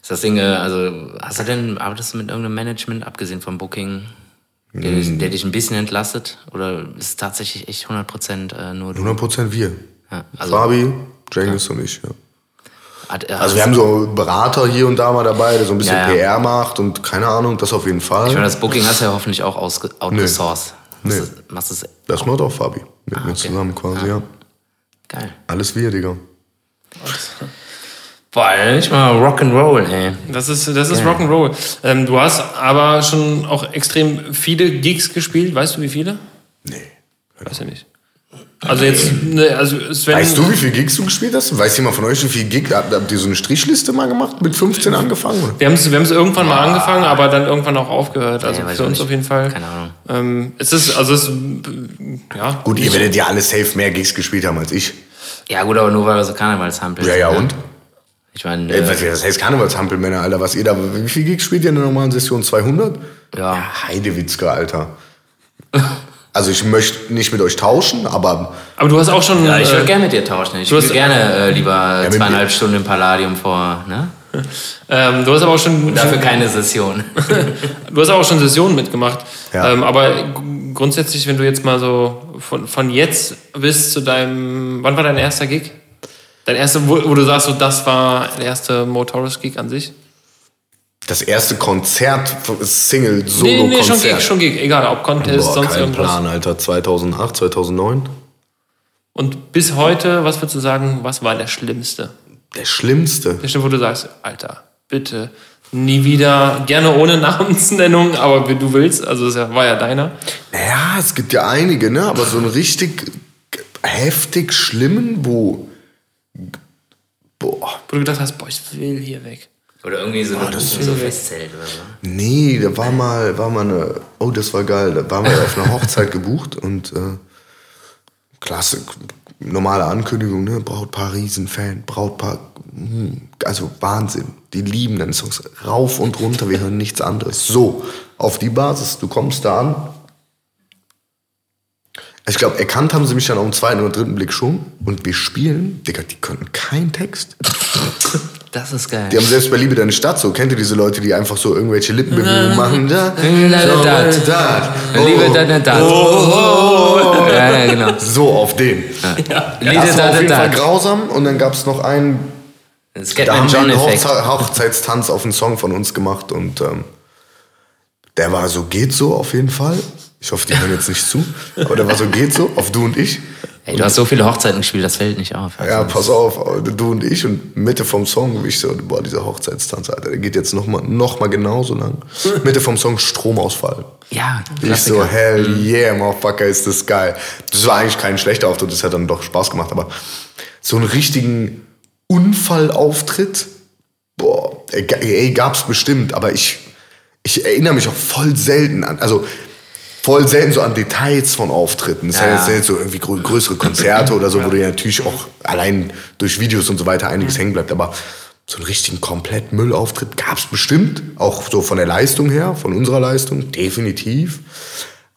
Ist das Ding, äh, also hast du denn, arbeitest du mit irgendeinem Management, abgesehen vom Booking, der, Mm. dich- der dich ein bisschen entlastet? Oder ist es tatsächlich echt 100% äh, nur du? 100% wir. Ja, also- Fabi, Jengis und ich, ja. Hat, Also wir haben so Berater hier und da mal dabei, der so ein bisschen Ja, ja. PR macht und keine Ahnung, das auf jeden Fall. ich meine, das Booking hast du ja hoffentlich auch outgesourced. Nee. Machst du- Machst du es das macht auch Fabi. Mit mir Ah, okay. zusammen quasi, ja. geil. Alles wir, Digga. Boah, nicht mal Rock'n'Roll, ey. Das ist, das ist Ja. Rock'n'Roll. Ähm, du hast aber schon auch extrem viele Gigs gespielt. Weißt du, wie viele? Nee. Weiß ich nicht. Also jetzt, ne, also Sven. Weißt du, wie viel Gigs du gespielt hast? Weiß jemand von euch, wie viel Gigs? Habt, habt ihr so eine Strichliste mal gemacht? Mit 15 angefangen? Oder? Wir haben es wir haben's irgendwann mal angefangen, aber dann irgendwann auch aufgehört. Also Ja, für uns nicht. auf jeden Fall. Keine Ahnung. Ähm, es ist, also es ja. Gut, ihr werdet ja alle safe mehr Gigs gespielt haben als ich. Ja gut, aber nur weil wir so Karnevalshampel Ja, ja, und? Ich meine, äh, was- das heißt Karnevalshampelmänner, Alter. Was ihr da, wie viel Gigs spielt ihr in der normalen Session? 200? ja. Heidewitzke, Alter. Also ich möchte nicht mit euch tauschen, aber Aber du hast auch schon. Ja, ich würde äh, gerne mit dir tauschen. Ich würde gerne äh, lieber mit zweieinhalb Stunden im Palladium vor, ne? ähm, du hast aber auch schon. Dafür keine Session. Du hast auch schon Sessionen mitgemacht. Ja. Ähm, aber grundsätzlich, wenn du jetzt mal so von, von jetzt bis zu deinem. Wann war dein erster Gig? Dein erster, wo, wo du sagst, so, das war der erste Motorist-Gig an sich? Das erste Konzert, Single, Nee, nee, schon Solo-Konzert. Gig, schon Gig. Egal, ob Contest, Boah, sonst kein irgendwas. Plan, Alter. 2008, 2009. Und bis heute, was würdest du sagen, was war der schlimmste? Der schlimmste. Der Stimme, wo du sagst, Alter, bitte, nie wieder, gerne ohne Namensnennung, aber wie du willst, also das war ja deiner. Naja, es gibt ja einige, ne? Aber so einen richtig heftig schlimmen, wo. Boah. Wo du gedacht hast, boah, ich will hier weg. Oder irgendwie so ein das so Festzelt oder so. Nee, da war mal, war mal eine. Oh, das war geil. Da waren wir auf einer Hochzeit gebucht und äh, klasse, normale Ankündigung, ne? Brautpaar Riesenfan, Brautpaar, hm, also Wahnsinn. Die lieben deine Songs rauf und runter, wir hören nichts anderes. So, auf die Basis, du kommst da an. Ich glaube, erkannt haben sie mich dann auf dem zweiten oder dritten Blick schon. Und wir spielen, Digga, die können keinen Text. Das ist geil. Die haben selbst bei Liebe deine Stadt so. Kennt ihr diese Leute, die einfach so irgendwelche Lippenbewegungen machen? Da, Da, da, so, da. Liebe Oh. da, da, da. Ja, ja, genau. So auf den. Liebe Das war auf jeden Fall grausam. Und dann gab es noch einen, Da haben wir einen. Hochze Hochzeitstanz auf einen Song von uns gemacht und ähm, der war so, geht so auf jeden Fall. Ich hoffe, die hören jetzt nicht zu, aber der war so, geht so, auf du und ich. Ey, du hast so viele Hochzeiten gespielt, das fällt nicht auf. Also, Ja, pass auf, du und ich und Mitte vom Song, wie ich so, boah, dieser Hochzeitstanz, Alter, der geht jetzt nochmal noch mal genauso lang. Mitte vom Song Stromausfall. Ja, Ich so, hell yeah, motherfucker, ist das geil. Das war eigentlich kein schlechter Auftritt, das hat dann doch Spaß gemacht, aber so einen richtigen Unfallauftritt, boah, ey, ey, gab's bestimmt, aber ich, ich erinnere mich auch voll selten an, also voll selten so an Details von Auftritten. Das Ja. ja. sind jetzt so irgendwie grö- größere Konzerte oder so, wo dir natürlich auch allein durch Videos und so weiter einiges hängen bleibt, aber so einen richtigen komplett Müllauftritt gab's bestimmt, auch so von der Leistung her, von unserer Leistung, definitiv.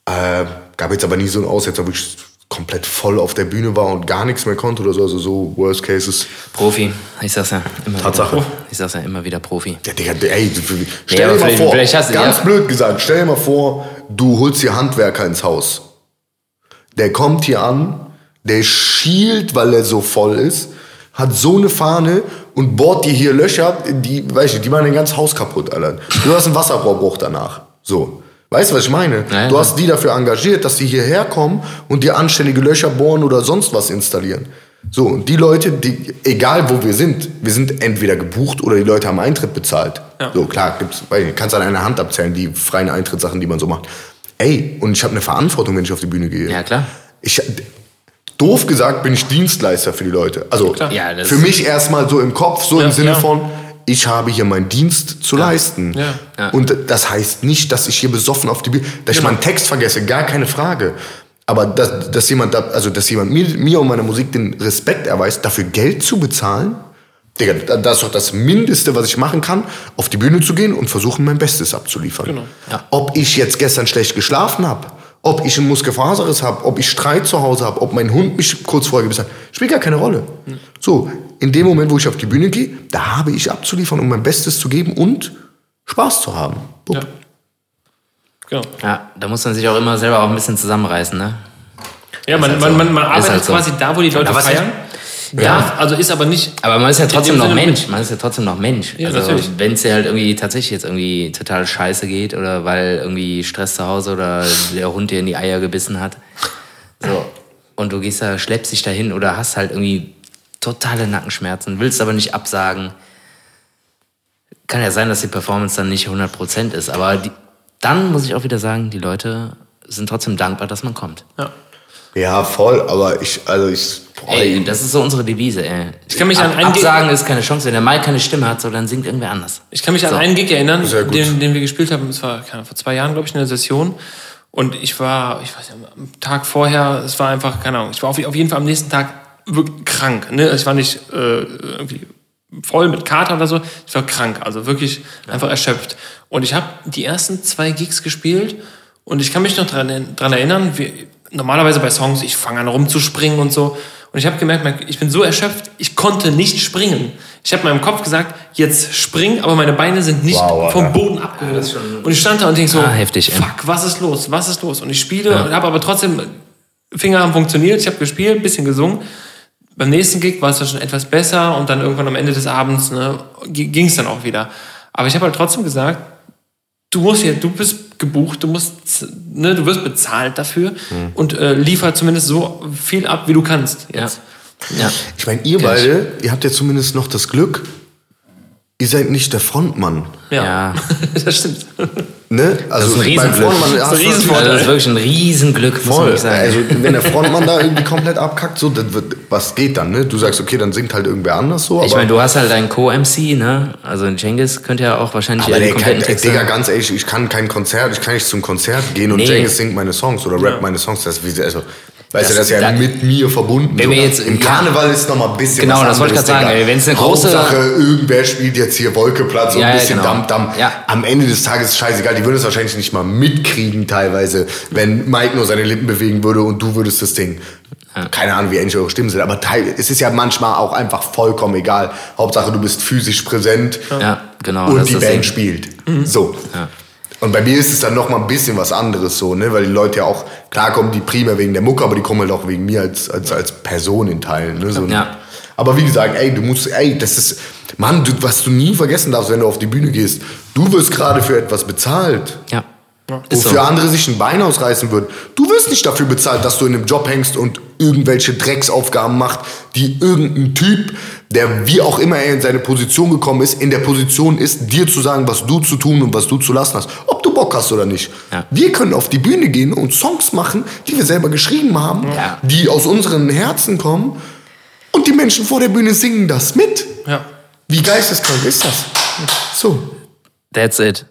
Äh, gab jetzt aber nie so einen Aussetzer, wo ich komplett voll auf der Bühne war und gar nichts mehr konnte oder so. Also so Worst Cases. Profi, ich sag's ja immer Tatsache. wieder. Ich sag's ja immer wieder Profi. Ja, Digga, ey, stell aber dir mal vor, hast ganz ja. blöd gesagt, stell dir mal vor, du holst dir Handwerker ins Haus. Der kommt hier an, der schielt, weil er so voll ist, hat so eine Fahne und bohrt dir hier Löcher, die, weißt du, die machen dein ganzes Haus kaputt, Alter. Du hast einen Wasserrohrbruch danach. So. Weißt du, was ich meine? Ja. Du hast die dafür engagiert, dass die hierher kommen und dir anständige Löcher bohren oder sonst was installieren. So, und die Leute, die, egal wo wir sind, wir sind entweder gebucht oder die Leute haben Eintritt bezahlt. Ja. So, klar, gibt's, kannst an einer Hand abzählen, die freien Eintrittssachen, die man so macht. Ey, und ich habe eine Verantwortung, wenn ich auf die Bühne gehe. Ja, klar. Ich, doof gesagt bin ich Dienstleister für die Leute. Also. Ja, für mich erstmal so im Kopf, so Ja, im Sinne ja. von, ich habe hier meinen Dienst zu leisten. Ja. Ja. Und das heißt nicht, dass ich hier besoffen auf die Bühne, dass ich Genau. meinen Text vergesse, gar keine Frage. Aber dass, dass jemand, da, also dass jemand mir, mir und meiner Musik den Respekt erweist, dafür Geld zu bezahlen, Digga, da- das ist doch das Mindeste, was ich machen kann, auf die Bühne zu gehen und versuchen, mein Bestes abzuliefern. Genau. Ja. Ob ich jetzt gestern schlecht geschlafen habe, ob ich einen Muskelfaserriss habe, ob ich Streit zu Hause habe, ob mein Hund mich kurz vorher gebissen hat, spielt gar keine Rolle. So, in dem Moment, wo ich auf die Bühne gehe, da habe ich abzuliefern, um mein Bestes zu geben und Spaß zu haben. Ja. Genau. Ja, da muss man sich auch immer selber auch ein bisschen zusammenreißen, ne? Ja, man, halt man, so. man, man Ist arbeitet halt so. quasi da, wo die Leute Ja, feiern. Ja. Also ist aber nicht. Aber man ist ja trotzdem dem noch Sinne Mensch. Man ist ja trotzdem noch Mensch. Ja, also wenn es dir halt irgendwie tatsächlich jetzt irgendwie total scheiße geht oder weil irgendwie Stress zu Hause oder der Hund dir in die Eier gebissen hat. So. Und du gehst da, schleppst dich dahin oder hast halt irgendwie totale Nackenschmerzen, willst aber nicht absagen. Kann ja sein, dass die Performance dann nicht 100% ist. Aber die, dann muss ich auch wieder sagen, die Leute sind trotzdem dankbar, dass man kommt. Ja. Ja, voll, aber ich, also ich, boah, Ey, das ist so unsere Devise, ey. Ich kann mich an einen Absagen ist keine Chance. Wenn der Mike keine Stimme hat, so, dann singt irgendwer anders. Ich kann mich an So. einen Gig erinnern, den, den wir gespielt haben. Es war keine vor zwei Jahren, glaube ich, in der Session. Und ich war, ich weiß nicht, am Tag vorher, es war einfach, keine Ahnung, ich war auf, auf jeden Fall am nächsten Tag wirklich krank. Ne? Ich war nicht äh, irgendwie voll mit Kater oder so, ich war krank, also wirklich einfach erschöpft. Und ich habe die ersten zwei Gigs gespielt und ich kann mich noch dran, dran erinnern, wie, normalerweise bei Songs, ich fange an rumzuspringen und so. Und ich habe gemerkt, ich bin so erschöpft, ich konnte nicht springen. Ich habe meinem Kopf gesagt, jetzt spring, aber meine Beine sind nicht Wow, vom Boden abgehoben. und ich stand da und denk so, Ah, heftig, fuck, was ist los, was ist los? Und ich spiele und habe aber trotzdem, Finger haben funktioniert, ich habe gespielt, ein bisschen gesungen. Beim nächsten Gig war es dann schon etwas besser und dann irgendwann am Ende des Abends ne, ging es dann auch wieder. Aber ich habe halt trotzdem gesagt, du musst hier, du bist gebucht, du musst, ne, du wirst bezahlt dafür und äh, liefer zumindest so viel ab, wie du kannst. Ja. Jetzt. ja. ich meine, ihr beide, ihr habt ja zumindest noch das Glück, ihr seid nicht der Frontmann. Ja, Ja. das stimmt. Ne? Also ist ein Riesenglück. Frontmann Das ist ein. Also das ist wirklich ein Riesenglück, muss man Voll. Also wenn der Frontmann da irgendwie komplett abkackt, so, das wird, was geht dann, ne? Du sagst, okay, dann singt halt irgendwer anders so, ich meine, du hast halt deinen Co-MC, ne? Also ein Cengiz könnte ja auch wahrscheinlich aber der kann, Texte... Digga, ganz ehrlich, ich kann kein Konzert, ich kann nicht zum Konzert gehen und Nee. Cengiz singt meine Songs oder rappt meine Songs, das ist wie, also, weißt du, das ist ja mit mir verbunden. Wenn wir jetzt- Im ja. Karneval ist noch mal ein bisschen Genau, was das wollte ich grad sagen, ey, wenn's eine große- Hauptsache, irgendwer spielt jetzt hier Wolkeplatz und Ja, ein ja, bisschen genau. Ja. Am Ende des Tages ist scheißegal, die würden es wahrscheinlich nicht mal mitkriegen teilweise, wenn Mike nur seine Lippen bewegen würde und du würdest das Ding. Keine Ahnung, wie ähnlich eure Stimmen sind, aber teil, es ist ja manchmal auch einfach vollkommen egal. Hauptsache, du bist physisch präsent Ja, genau. und das die das Band Ding. spielt. So. Und bei mir ist es dann noch mal ein bisschen was anderes so, ne, weil die Leute ja auch klar kommen die primär wegen der Mucke, aber die kommen halt auch wegen mir als als als Person in Teilen, ne, so. Ja. Aber wie gesagt, ey, du musst, ey, das ist, Mann, du, was du nie vergessen darfst, wenn du auf die Bühne gehst, du wirst gerade für etwas bezahlt. Ja. Ist Wofür so. andere sich ein Bein ausreißen würden. Du wirst nicht dafür bezahlt, dass du in einem Job hängst und irgendwelche Drecksaufgaben macht, die irgendein Typ, der wie auch immer er in seine Position gekommen ist, in der Position ist, dir zu sagen, was du zu tun und was du zu lassen hast. Ob du Bock hast oder nicht. Ja. Wir können auf die Bühne gehen und Songs machen, die wir selber geschrieben haben, Ja. die aus unseren Herzen kommen und die Menschen vor der Bühne singen das mit. Ja. Wie geisteskrank ist das? So. That's it.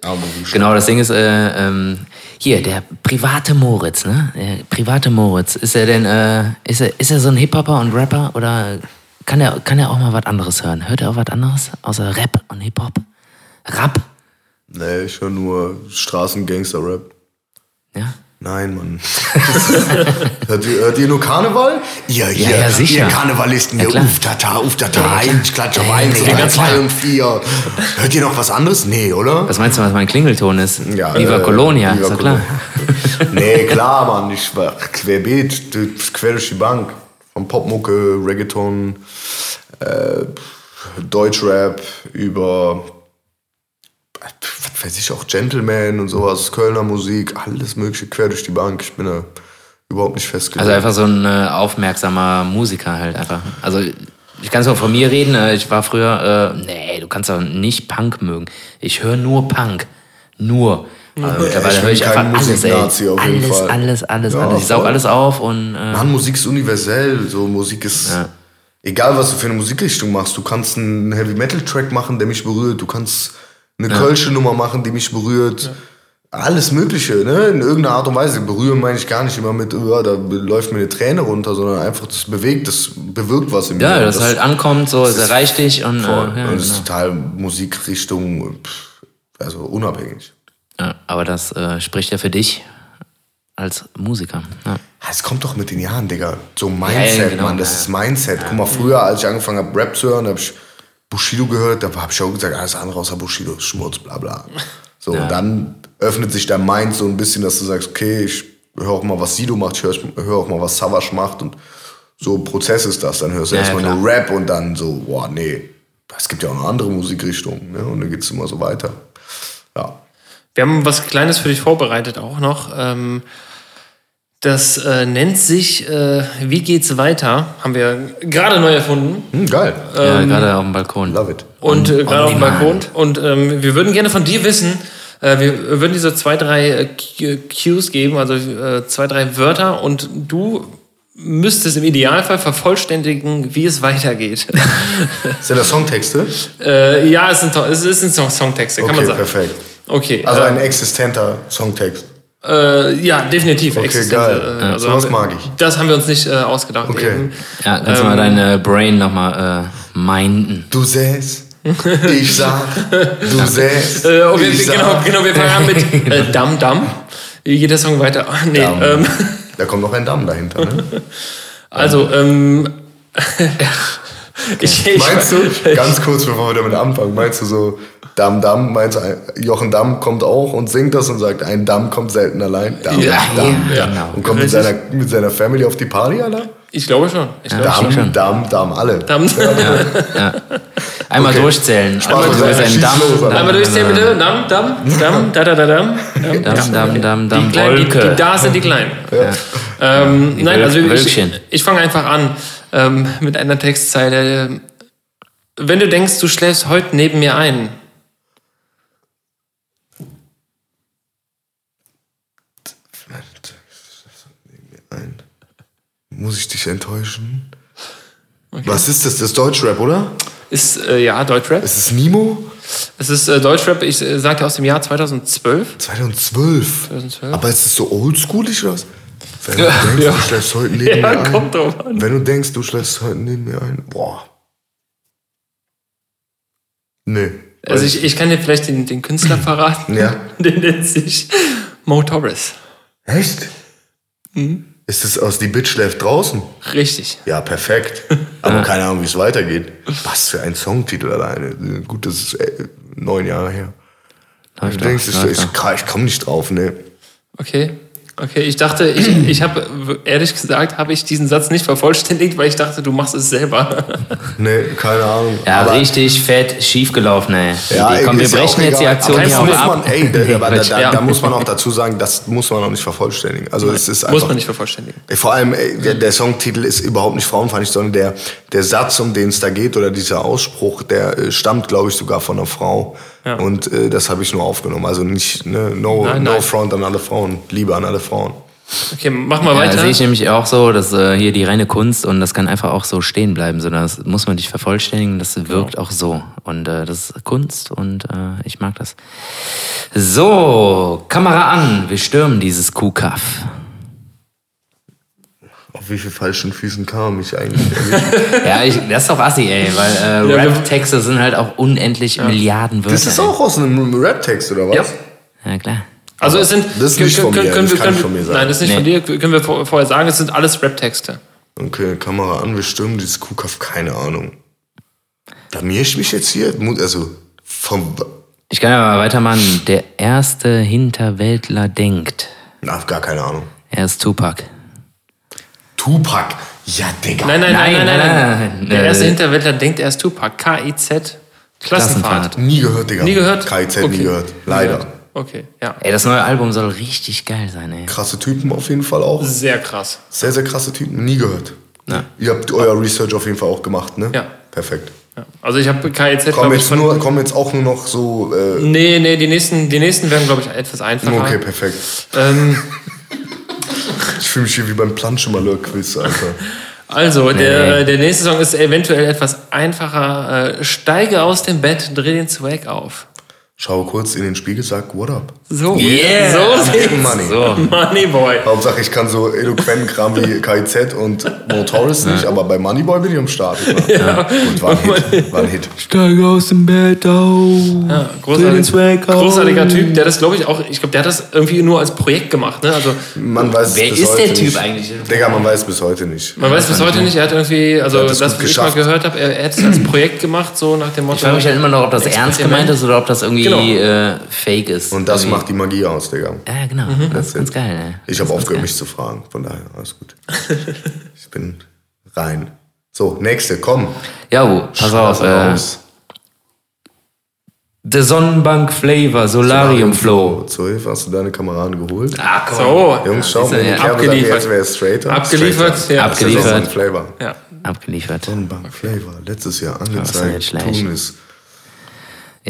Genau, das Ding ist, äh, ähm, hier, der private Moritz, ne? Der private Moritz, ist er denn, äh, ist er, ist er so ein Hip-Hopper und Rapper oder kann er, kann er auch mal was anderes hören? Hört er auch was anderes außer Rap und Hip-Hop? Rap? Nee, ich höre nur Straßengangster-Rap. Ja? Nein, Mann. hört, ihr, hört ihr nur Karneval? Ihr, ihr, ja, sicher. ihr Karnevalisten, Ja, ihr. Uftata, Uftata, Ja, eins, Klatsch auf Ja, eins, ja, zwei und vier. Hört ihr noch was anderes? Nee, oder? Was meinst du, was mein Klingelton ist? Ja, Viva äh, Colonia, Viva ist doch klar. nee, klar, Mann. Ich war querbeet, quer durch die Bank. Von Popmucke, Reggaeton, äh, Deutschrap über, was weiß ich, auch Gentleman und sowas, Kölner Musik, alles mögliche quer durch die Bank. Ich bin da überhaupt nicht festgelegt. Also einfach so ein äh, aufmerksamer Musiker halt einfach. Also ich kann es nur von mir reden. äh, Ich war früher, äh, nee, du kannst doch nicht Punk mögen. Ich höre nur Punk. Nur. Aber mittlerweile ich höre ich einfach alles, ey. Auf jeden alles, Fall. alles, alles, Ja, alles. Ich saug voll. alles auf und äh, Mann, Musik ist universell. So, Musik ist. Ja. Egal, was du für eine Musikrichtung machst. Du kannst einen Heavy-Metal-Track machen, der mich berührt. Du kannst eine Kölsche Nummer machen, die mich berührt. Alles Mögliche, ne? In irgendeiner Art und Weise. Berühren meine ich gar nicht immer mit, oh, da läuft mir eine Träne runter, sondern einfach, das bewegt, das bewirkt was in mir. ja, Und das, halt ankommt, so, es erreicht dich und, äh, voll. ja, und das ist genau. total Musikrichtung, also unabhängig. ja, aber das äh, spricht ja für dich als Musiker. Ja. Ah, Es kommt doch mit den Jahren, Digga. So Ja, Mindset, ja, genau, Mann. Das ja. ist Mindset. Guck mal, früher, als ich angefangen habe, Rap zu hören, habe ich Bushido gehört. Da habe ich auch gesagt, alles andere außer Bushido ist Schmutz, bla bla. So, Ja. dann öffnet sich dein Mind so ein bisschen, dass du sagst, okay, ich höre auch mal, was Sido macht, ich höre hör auch mal, was Savage macht. Und so ein Prozess ist das. Dann hörst du Ja, erstmal klar. nur Rap und dann so, boah, nee. Es gibt ja auch noch andere Musikrichtungen. Ne? Und dann geht es immer so weiter. Ja. Wir haben was Kleines für dich vorbereitet auch noch. Ähm, das äh, nennt sich äh, Wie geht's weiter? Haben wir gerade neu erfunden. Hm, geil. ja, gerade auf dem Balkon. Love it. Und äh, gerade auf dem. Balkon. Und ähm, wir würden gerne von dir wissen, äh, wir würden dir so zwei, drei äh, Q- Cues geben, also äh, zwei, drei Wörter und du müsstest im Idealfall vervollständigen, wie es weitergeht. Sind das Songtexte? äh, ja, es sind, es ist ein Song Songtexte, kann Okay, man sagen. perfekt. Okay. Also äh, ein existenter Songtext. Äh, ja, definitiv. Okay, existente, geil. Äh, Ja, also sowas mag ich. Das haben wir uns nicht äh, ausgedacht. Okay. Eben. Ja, kannst du mal dein äh, Brain nochmal äh, minden. Du säst, ich sag, du säst, Äh, wir, ich sag. genau, genau, wir fangen an mit äh, Dam Dam. Wie geht der Song weiter? Ah, nee, Damm. ähm, Da kommt noch ein Damm dahinter, ne? also, ähm, ich, ich, Meinst du, ganz kurz bevor wir damit anfangen, meinst du so, Damm, Damm, meinst du, ein- Jochen Damm kommt auch und singt das und sagt, ein Damm kommt selten allein. Damm, Ja, Damm. ja, genau. Und kommt mit seiner, mit seiner Family auf die Party, Alter? ich glaube schon. Ich glaube Damm, schon. Damm, Damm, alle. Dam. Einmal Okay. durchzählen. Spaß Also, beiseite. du bist ein Damm, Alter. Einmal durchzählen bitte. Dam, Dam, Dam, da, da, da, Dam. Dam, Damm, Damm, Damm, Damm, Die kleinen, die, die da sind die Kleinen. Ähm, nein, Wölk- also ich, Wölkchen. ich fange einfach an ähm, mit einer Textzeile. Wenn du denkst, du schläfst heute neben mir Ein. Muss ich dich enttäuschen? Was ist das? Das ist Deutschrap, oder? ist äh, ja Deutschrap. Ist es Nemo? Es ist äh, Deutschrap, ich äh, sagte aus dem Jahr 2012. 2012. 2012. Aber ist es so oldschoolig oder was? Wenn du Ja, denkst, ja. du schläfst heute neben Ja, mir ein. kommt drauf an. Wenn du denkst, du schläfst heute neben mir ein. Boah. Nee. Also ich, ich kann dir vielleicht den, den Künstler verraten. Ja. Den nennt sich Mo Torres. Echt? Mhm. Ist es aus Die Bitch schläft draußen? Richtig. Ja, perfekt. Aber keine Ahnung, wie es weitergeht. Was für ein Songtitel alleine. Gut, das ist äh, neun Jahre her. Läuft du denkst, ich, ich, ich komme nicht drauf, ne. Okay. Okay, ich dachte, ich, ich habe, ehrlich gesagt, habe ich diesen Satz nicht vervollständigt, weil ich dachte, du machst es selber. Nee, keine Ahnung. Ja, Aber- richtig fett schiefgelaufen, ey. Ja, ey, Komm, wir ist ja brechen jetzt die. Aktion Aber hier muss ab. Man, ey, da, aber da, da, da muss man auch dazu sagen, das muss man auch nicht vervollständigen. Also es ist Muss einfach, man nicht vervollständigen. Ey, Vor allem, ey, der, der Songtitel ist überhaupt nicht frauenfeindlich, sondern der, der Satz, um den es da geht, oder dieser Ausspruch, der äh, stammt, glaube ich, sogar von einer Frau. Ja. Und äh, das habe ich nur aufgenommen. Also nicht, ne, no, Nein, no nein. front an alle Frauen. Liebe an alle Frauen. Okay, mach mal Ja, weiter. sehe ich nämlich auch so, dass äh, hier die reine Kunst und das kann einfach auch so stehen bleiben, sondern das muss man nicht vervollständigen, das wirkt Genau. auch so. Und äh, das ist Kunst und äh, ich mag das. So, Kamera an, wir stürmen dieses Kuhkaff. Auf wie viel falschen Füßen kam ich eigentlich? Ja, ich, das ist doch assi, ey, weil äh, Ja, Rap-Texte sind halt auch unendlich Milliarden Wörter. das ist auch aus einem Rap-Text, oder was? Ja. Ja, klar. Also es sind. Das ist nicht von mir, das wir, kann können, nicht von mir sein. Nein, das ist nicht von Nee. dir. Können wir vor- vorher sagen, es sind alles Rap-Texte. Okay, Kamera an, wir stürmen dieses Kuhkaff, keine Ahnung. Blamier ich mich jetzt hier? Also, vom, Ich kann ja mal weitermachen. Der erste Hinterwäldler denkt. na, gar keine Ahnung. Er ist Tupac. Tupac. Ja, Digga. Nein, nein, nein, nein, nein. nein, nein. Der Äh, erste Hinterwäldler denkt, er ist Tupac. K-I-Z. Klassenfahrt. Klassenfahrt. Nie gehört, Digga. Nie gehört? KIZ Okay. nie gehört. Leider. Okay, ja. Ey, das neue Album soll richtig geil sein, ey. Krasse Typen auf jeden Fall auch. Sehr krass. Sehr, sehr krasse Typen. Nie gehört. Ja. Ihr habt euer Research auf jeden Fall auch gemacht, ne? Ja. Perfekt. Ja. Also ich habe KIZ, Kommen jetzt, von... nur, kommen jetzt auch nur noch so. Äh, Nee, nee, die nächsten, die nächsten werden, glaube ich, etwas einfacher. okay, perfekt. Ähm, Ich fühle mich hier wie beim Planschemalheur-Quiz, Alter. also, Nee. der, der nächste Song ist eventuell etwas einfacher. Äh, steige aus dem Bett, dreh den Swag auf. Schau kurz in den Spiegel, sag, what up? So, Yeah. so sieht's. money. So. Moneyboy. Hauptsache, ich kann so eloquenten Kram wie KIZ und Mo Torres nicht, aber bei Moneyboy bin ich am Start. Ja. Und war ein Hit. War ein Hit. Steig aus dem Bett auf. Ja, großartig, großartiger Typ, der das, glaube ich, auch, ich glaube, der hat das irgendwie nur als Projekt gemacht. Ne? Also, Man weiß Wer bis ist heute der Typ nicht. eigentlich? Digga, man weiß bis heute nicht. man weiß bis heute nicht, er hat irgendwie, also hat es das, gut was ich mal geschafft. gehört habe, er, er hat es als Projekt gemacht, so nach dem Motto. Ich frage mich halt immer noch, ob das ernst gemeint ist oder ob das irgendwie Genau. äh, fake ist. Und das irgendwie. macht die Magie aus, Digga. Ja, genau. Mhm. Das ist ganz geil, ey. Ich habe aufgehört, ganz mich zu fragen. Von daher, alles gut. Ich bin rein. So, nächste, komm. geil. Ja, oh, pass auf. Äh. The Sonnenbank Flavor Solarium Flow. Zur Hilfe hast du deine Kameraden geholt. Ah, komm. So, Jungs, schau mal, ja. die Kerbe sagt, Abgeliefert. jetzt wäre straighter. Abgeliefert, Straighter. ja. Abgeliefert. Flavor. ja. Abgeliefert. Sonnenbank Flavor, letztes Jahr angezeigt. Tunis.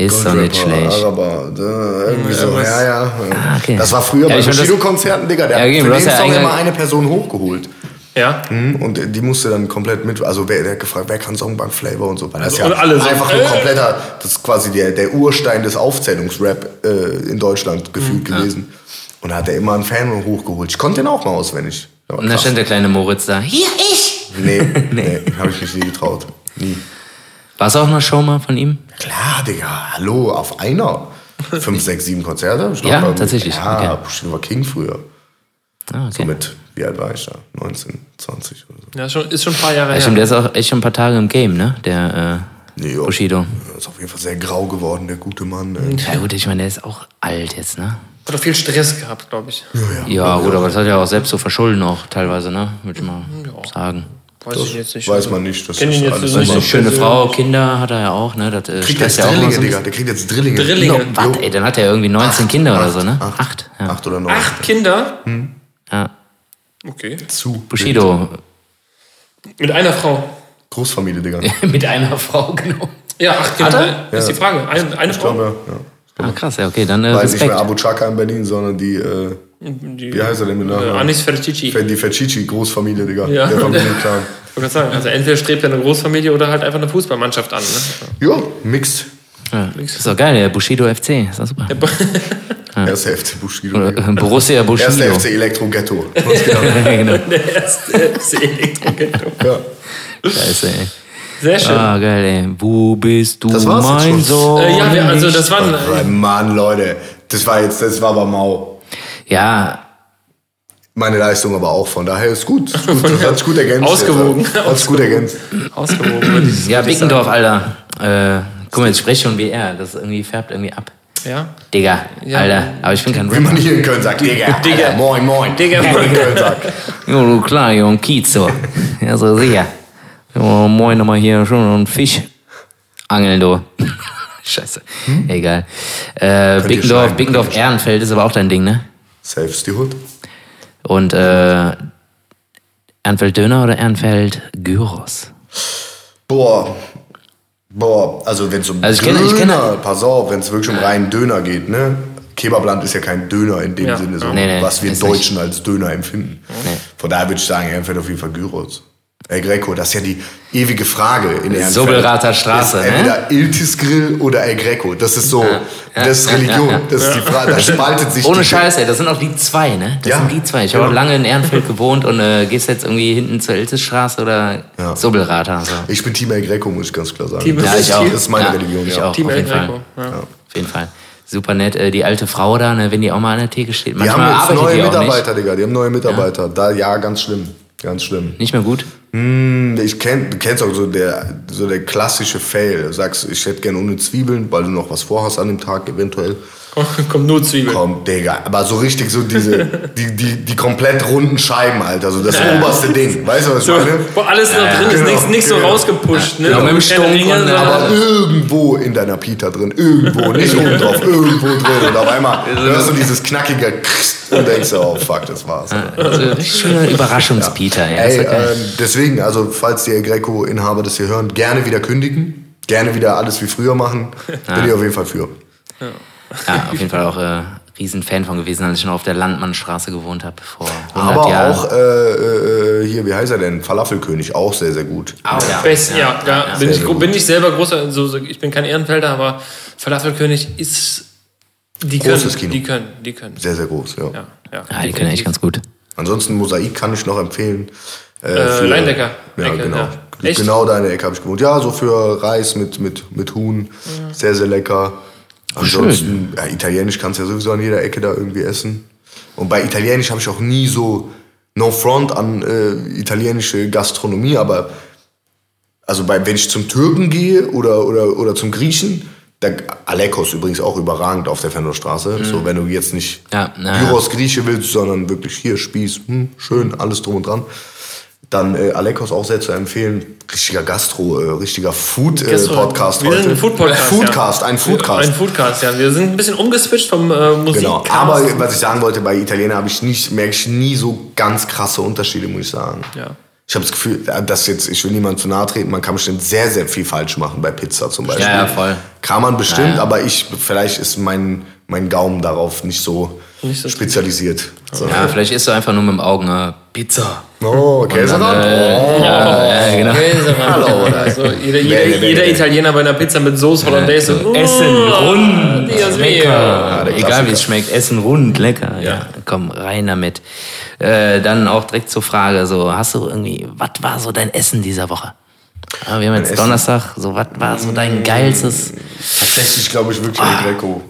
Ist doch nicht schlecht. Araber, da, irgendwie so, was- ja, ja. Ah, okay. Das war früher Ja, bei Bushido-Konzerten, Digga. Der Ja, hat für den hast ja Song eingang- immer eine Person hochgeholt. Ja. Hm, Und die musste dann komplett mit, also wer, der hat gefragt, wer kann Songbank Flavor und so, weil das ist ja Und alle so, einfach nur kompletter, das ist quasi der, der Urstein des Aufzählungsrap äh, in Deutschland gefühlt gewesen. Und da hat er immer einen Fan hochgeholt. Ich konnte den auch mal auswendig. Ja, Und da stand der kleine Moritz da. Hier, ich! Nee, nee, habe ich mich nie getraut. Nie. War es auch eine Show mal von ihm? Klar, Digga, hallo, auf einer. Fünf, sechs, sieben Konzerte. Ich Ja, tatsächlich, Ja, okay. Bushido war King früher. Ah, So okay. mit, wie alt war ich da? 19, 20 oder so. Ja, schon, ist schon ein paar Jahre Ja, her. stimmt, der ist auch echt schon ein paar Tage im Game, ne? Der Nee, äh, jo. Bushido. Ist auf jeden Fall sehr grau geworden, der gute Mann. Ey. Ja gut, ich meine, der ist auch alt jetzt, ne? Hat doch viel Stress gehabt, glaube ich. Ja, gut, aber das hat er auch selbst zu verschulden auch teilweise, ne? Würde ich mal sagen. Weiß ich jetzt nicht. Weiß man nicht. Das ist jetzt alles nicht Eine schöne. Frau, Kinder hat er ja auch, ne? Das äh, Kriegt jetzt ja auch Drillinge, so Digga. Der kriegt jetzt Drillinge. Drillinge. Was, ey, dann hat er irgendwie 19 Kinder oder so, ne? Acht. Acht, ja. Acht oder neun. Acht Kinder? ja. Okay. Zu. Bushido. Mit einer Frau. Großfamilie, Digga. Mit einer Frau, genau. Ja, acht Kinder. er? Ist die Frage. Ein, eine Ich Frau? glaube, ja. Ah, krass, ja, okay, dann äh, Weil nicht Respekt. mehr Abu Chaka in Berlin, sondern die, äh, Die, wie heißt er denn mit äh, Nachnamen? Anis Fertici. die Fercici, Großfamilie, Digga. Ja. Der Familienclan. Ich wollte gerade sagen, also entweder strebt er eine Großfamilie oder halt einfach eine Fußballmannschaft an. Ne? Ja, mixed. Ja, ist doch geil, der Bushido FC, ist doch super. Erste FC Bushido. Oder, äh, Borussia Bushido. Erste FC Elektro Ghetto. genau. Der erste FC Elektro-Ghetto. ja. Scheiße, ey. Sehr schön. Ah, geil, ey. Wo bist du, Das war's mein. Sohn? Äh, ja, wir, also das waren. Oh, Mann, Leute. Das war jetzt, das war aber mau. Ja, Meine Leistung aber auch, von daher ist gut. Ist gut. Das hat sich gut ergänzt. Ausgewogen. Jetzt. Hat sich gut ergänzt. Ausgewogen, ja, Bickendorf, Alter. Äh, guck mal, jetzt spreche ich schon wie er. Das irgendwie färbt irgendwie ab. Ja. Digga, Ja. Alter. Aber ich bin kein Wie man Rapper. hier in Köln sagt, Digga, Digga. Alter, moin, moin. Digga, Wie man in Köln sagt. Jo, du klar, jo, ein Kiez so. Ja, so sicher. Jo, moin nochmal hier schon einen Fisch angeln, du. Scheiße. Egal. Äh, Bickendorf, Bickendorf Ehrenfeld ist aber auch dein Ding, ne? Saves die Hood. Und äh, Ehrenfeld Döner oder Ehrenfeld Gyros? Boah. Boah, also wenn es um Also ich Döner, kenne- ich kenne- pass auf, wenn es wirklich um reinen Döner geht, ne? Kebabland ist ja kein Döner in dem Ja. Sinne, so, Nee, nee, was wir ist Deutschen als Döner empfinden. Nee. Von daher würde ich sagen, Ehrenfeld auf jeden Fall Gyros. El Greco, das ist ja die ewige Frage in Ehrenfeld. Sobelrather Straße, ist ne? Entweder Iltis Grill oder El Greco. Das ist so, das ist Religion. Das ist die Frage, da spaltet sich Ohne die Scheiß, ey, das sind auch die zwei, ne? Das Ja, sind die zwei. Ich habe auch lange in Ehrenfeld gewohnt und äh, gehst jetzt irgendwie hinten zur Ilzesstraße oder Ja. Sobelrather. So. Ich bin Team El Greco, muss ich ganz klar sagen. Team- das, Ja, ist, ich auch. das ist meine Ja, Religion, ich ja. auch. Team auf El jeden Fall. Greco. Ja. Auf jeden Fall. Super nett. Äh, die alte Frau da, ne, wenn die auch mal an der Theke steht. Die Manchmal haben jetzt neue die Mitarbeiter, Digga. Die haben neue Mitarbeiter. Da, ja, ganz schlimm. Ganz schlimm. Nicht mehr gut. Hm, Ich kenn, du kennst auch so der, so der klassische Fail. Du sagst, ich hätte gerne ohne Zwiebeln, weil du noch was vorhast an dem Tag eventuell. Kommt nur Zwiebeln. Komm, Digga. Aber so richtig so diese, die, die, die komplett runden Scheiben, Alter. So das oberste Ding. Weißt du, was ich So, meine? wo alles noch drin ist, genau, nichts, nichts so genau. rausgepusht. Ne? Genau, mit dem sondern- Aber irgendwo in deiner Pita drin, irgendwo, nicht oben drauf, irgendwo drin. Und auf einmal hörst du dieses knackige Krst und denkst so, oh fuck, das war's. Also, richtig schöner Überraschungspieter. Ja. Das Ey, ja geil. ähm, deswegen, also falls die El Greco-Inhaber das hier hören, gerne wieder kündigen, gerne wieder alles wie früher machen, bin ich auf jeden Fall für. ja, auf jeden Fall auch äh, Riesenfan von gewesen, als ich noch auf der Landmannstraße gewohnt habe vor 100 Aber Jahren. auch äh, äh, hier, wie heißt er denn? Falafelkönig, auch sehr, sehr gut. Ah, ja. Best, ja, ja, bin, Sehr, ich, sehr gut. bin ich selber großer, so, so, ich bin kein Ehrenfelder, aber Falafelkönig ist, die können, Großes Kino. die können, die können. Sehr, sehr groß, ja. Ja, ja. Ja, die können echt ganz gut. Ansonsten Mosaik kann ich noch empfehlen. Äh, Äh, Leindecker. Ja, Ecke, genau. ja. Echt? Genau deine Ecke habe ich gewohnt. Ja, so für Reis mit, mit, mit Huhn. Sehr, sehr lecker. Ansonsten, ja, Italienisch kannst du ja sowieso an jeder Ecke da irgendwie essen. Und bei Italienisch habe ich auch nie so no front an äh, italienische Gastronomie, aber also bei, wenn ich zum Türken gehe oder, oder, oder zum Griechen, da, Alekos übrigens auch überragend auf der Fenderstraße. So, wenn du jetzt nicht ja. Gyros Grieche willst, sondern wirklich hier Spieß, hm, schön, alles drum und dran. Dann äh, Alekos auch sehr zu empfehlen. Richtiger Gastro, äh, richtiger Food-Podcast wir sind ein Food-Podcast. Foodcast, ja. ein Foodcast. Ein Foodcast, ja. Wir sind ein bisschen umgeswitcht vom äh, Musik. Genau. Aber was ich sagen wollte, bei Italiener habe ich nicht, merke ich nie so ganz krasse Unterschiede, muss ich sagen. Ja. Ich habe das Gefühl, dass jetzt, ich will niemandem zu nahe treten, man kann bestimmt sehr, sehr viel falsch machen bei Pizza zum Beispiel. Ja, ja, voll. Kann man bestimmt, Ja, ja. aber ich, vielleicht ist mein, mein Gaumen darauf nicht so, Nicht so spezialisiert. So. Ja, vielleicht isst du einfach nur mit dem Augen äh, Pizza. Oh, Käserand? oh. Ja, genau. Hallo. Also, jeder, jeder, Nee, nee, nee, jeder nee. Italiener bei einer Pizza mit Soße Hollandaise. so, Essen oh, rund, lecker. der Egal wie es schmeckt, Essen rund, lecker. Ja. Ja. Komm, rein damit. Äh, dann auch direkt zur Frage, so, hast du irgendwie, was war so dein Essen dieser Woche? Ja, wir haben jetzt? Donnerstag, so, was war so dein geilstes? Tatsächlich glaube ich wirklich El Greco.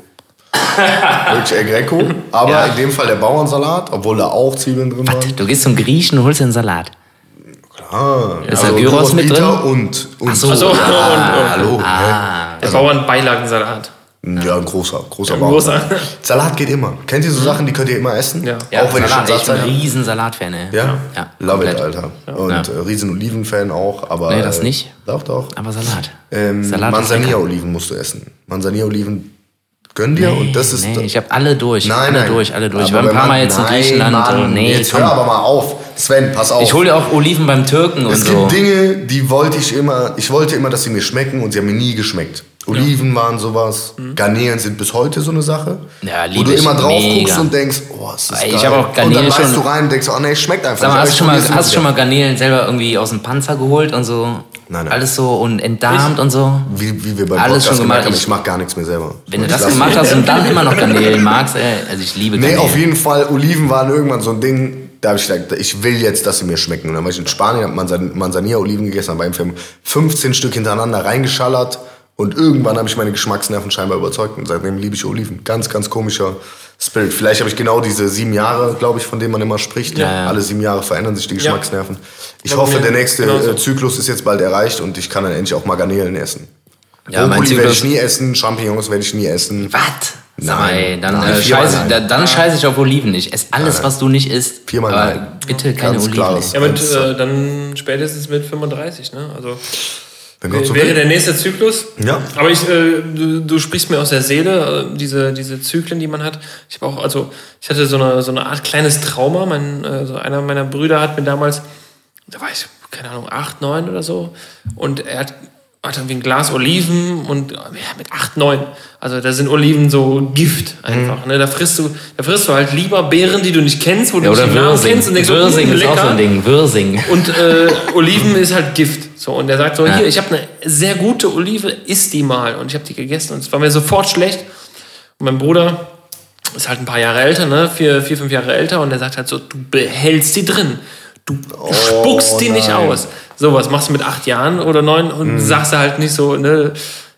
Wirklich El Greco. Aber Ja. in dem Fall der Bauernsalat, obwohl da auch Zwiebeln drin waren. Du gehst zum Griechen und holst dir einen Salat. Ah, Ist da Gyros mit Pita drin? Und, und so. Also, und, und, Hallo. Ah, der Bauernbeilagensalat. ne? Ja, ein großer, großer Ein Bauern. großer. Salat geht immer. Kennt ihr so Sachen, die könnt ihr immer essen? Ja. Ja, auch wenn ihr schon Salat, ich satt bin ein seid. riesen Salatfan, ey. Ja? Ja, Love it, komplett. Alter. Und Ja. äh, riesen Oliven-Fan auch. Aber, Nee, das äh, nicht. Doch, doch. Aber Salat. Ähm, Salat. Manzanilla-Oliven musst du essen. Manzanilla-Oliven gönn dir und das ist... Nee, ich habe alle durch. Nein, alle nein. durch, alle durch. Ich Aber war ein paar Mal jetzt in Griechenland. Mann, und nee, jetzt komm. hör aber mal auf. Sven, pass auf. Ich hole dir auch Oliven beim Türken und es so. gibt Dinge, die wollte ich immer, ich wollte immer, dass sie mir schmecken und sie haben mir nie geschmeckt. Oliven waren sowas, Garnelen sind bis heute so eine Sache. Mhm. Ja, wo du ich immer drauf mega. guckst und denkst, oh, ist das Ey, geil. ich hab auch Und dann Garnelen beißt du rein und denkst, oh nee, schmeckt einfach Sag mal, nicht. hast du schon mal, hast du schon mal Garnelen selber irgendwie aus dem Panzer geholt und so? Nein, nein. Alles so und entdarmt und so? Wie, wie wir beim Alles Podcast schon gemacht. haben, Ich- ich mach gar nichts mehr selber. Wenn du Ich das gemacht hast und dann immer noch Garnelen magst, ey, also ich liebe Nee, Garnelen. auf jeden Fall, Oliven waren irgendwann so ein Ding, da habe ich gedacht, ich will jetzt, dass sie mir schmecken. Und dann war ich in Spanien, habe Manzan Manzanilla-Oliven gegessen, habe beim 15 Stück hintereinander reingeschallert und irgendwann habe ich meine Geschmacksnerven scheinbar überzeugt und seitdem liebe ich Oliven. Ganz, ganz komischer Spirit. Vielleicht habe ich genau diese sieben Jahre, glaube ich, von denen man immer spricht. Ja, ja. Alle sieben Jahre verändern sich die Geschmacksnerven. Ich Ja, bei hoffe, der nächste genauso. äh, Zyklus ist jetzt bald erreicht und ich kann dann endlich auch mal Garnelen essen. Ja, Brokkoli werde ich nie essen, Champignons werde ich nie essen. Was? Ey, dann, Nein, äh, scheiße, nein. da, dann scheiße ich auf Oliven. Ich esse alles, was du nicht isst. Viermal aber nein. bitte keine Ganz Oliven. klares. Ja, mit, äh, dann spätestens mit 35, ne? Also Wenn Gott so wäre will. der nächste Zyklus. Ja. Aber ich, äh, du, du sprichst mir aus der Seele, äh, diese, diese Zyklen, die man hat. Ich habe auch, also ich hatte so eine, so eine Art kleines Trauma. Mein, äh, so einer meiner Brüder hat mir damals, da war ich, keine Ahnung, acht, neun oder so. Und er hat, hat irgendwie ein Glas Oliven und ja, mit acht, neun. Also da sind Oliven so Gift einfach. Mhm. Ne? Da frisst du, da frisst du halt lieber Beeren, die du nicht kennst, wo du Ja, nicht oder den Namen Würsing. kennst und denkst, so, Würsing hm, ist auch so ein Ding. Würsing. Und äh, Oliven ist halt Gift. So, und er sagt so, Ja. hier, ich habe eine sehr gute Olive, isst die mal. Und ich habe die gegessen und es war mir sofort schlecht. Und mein Bruder ist halt ein paar Jahre älter, ne? vier, vier fünf Jahre älter. Und er sagt halt so, du behältst die drin. Du spuckst die nicht nein. aus. So, was machst du mit acht Jahren oder neun und sagst du halt nicht so, ne?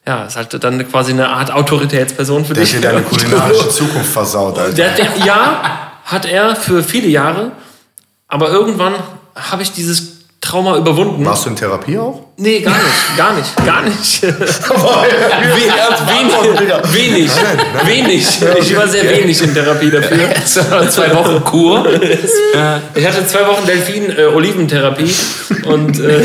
Ja, ist halt dann quasi eine Art Autoritätsperson für Der dich. hat dir deine kulinarische Zukunft versaut, Alter. Der, der, ja, hat er für viele Jahre, aber irgendwann habe ich dieses Trauma überwunden. Warst du in Therapie auch? Nee, gar nicht, gar nicht, gar nicht. wenig, wenig, wenig. Ich war sehr wenig in Therapie dafür. Zwei Wochen Kur. Ich hatte zwei Wochen Delfin-Oliventherapie und äh,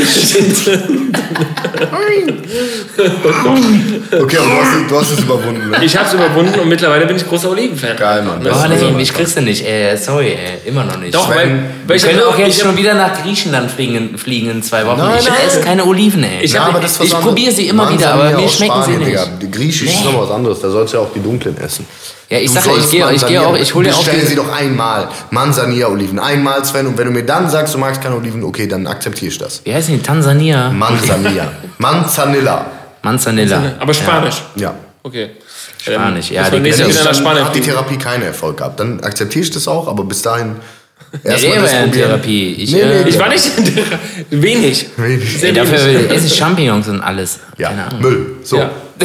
Okay, aber du hast, du hast es überwunden, ne? ich habe es überwunden und mittlerweile bin ich großer Oliven-Fan. Geil, Mann. Das Oh, ist nee, mich kriegst du nicht. Ey, sorry, ey, immer noch nicht. Doch, weil, weil wir ich können auch jetzt schon wieder nach Griechenland fliegen, fliegen in zwei Wochen. Nein, ich nein. esse keine Oliven, ey. Ich Ja, hab- aber das ist was ich anderes. probiere sie immer wieder, aber mir aus schmecken sie Spanien, nicht. Digga. Die Griechisch ist Nee. noch was anderes. Da sollst du ja auch die dunklen essen. Ja, ich Du sag ja, ich gehe ich geh auch, ich hole ja auch Bestell die, sie doch einmal. Manzanilla-Oliven. Einmal, Sven. Und wenn du mir dann sagst, du magst keine Oliven, okay, dann akzeptiere ich das. Wie heißt die? Tansania? Manzanilla. Manzanilla. Manzanilla. Aber Spanisch. Ja. Okay. Spanisch, ja, Ja, die die die fliegen. Therapie keinen Erfolg gehabt. Dann akzeptiere ich das auch, aber bis dahin erstmal das in probieren. Therapie. Ich, Nee, nee, äh, Ich war nicht in der, wenig. Wenig. Sehr Ey, dafür wenig. esse ich Champignons und alles. Ja, Keine Ahnung. Müll. So. Ja.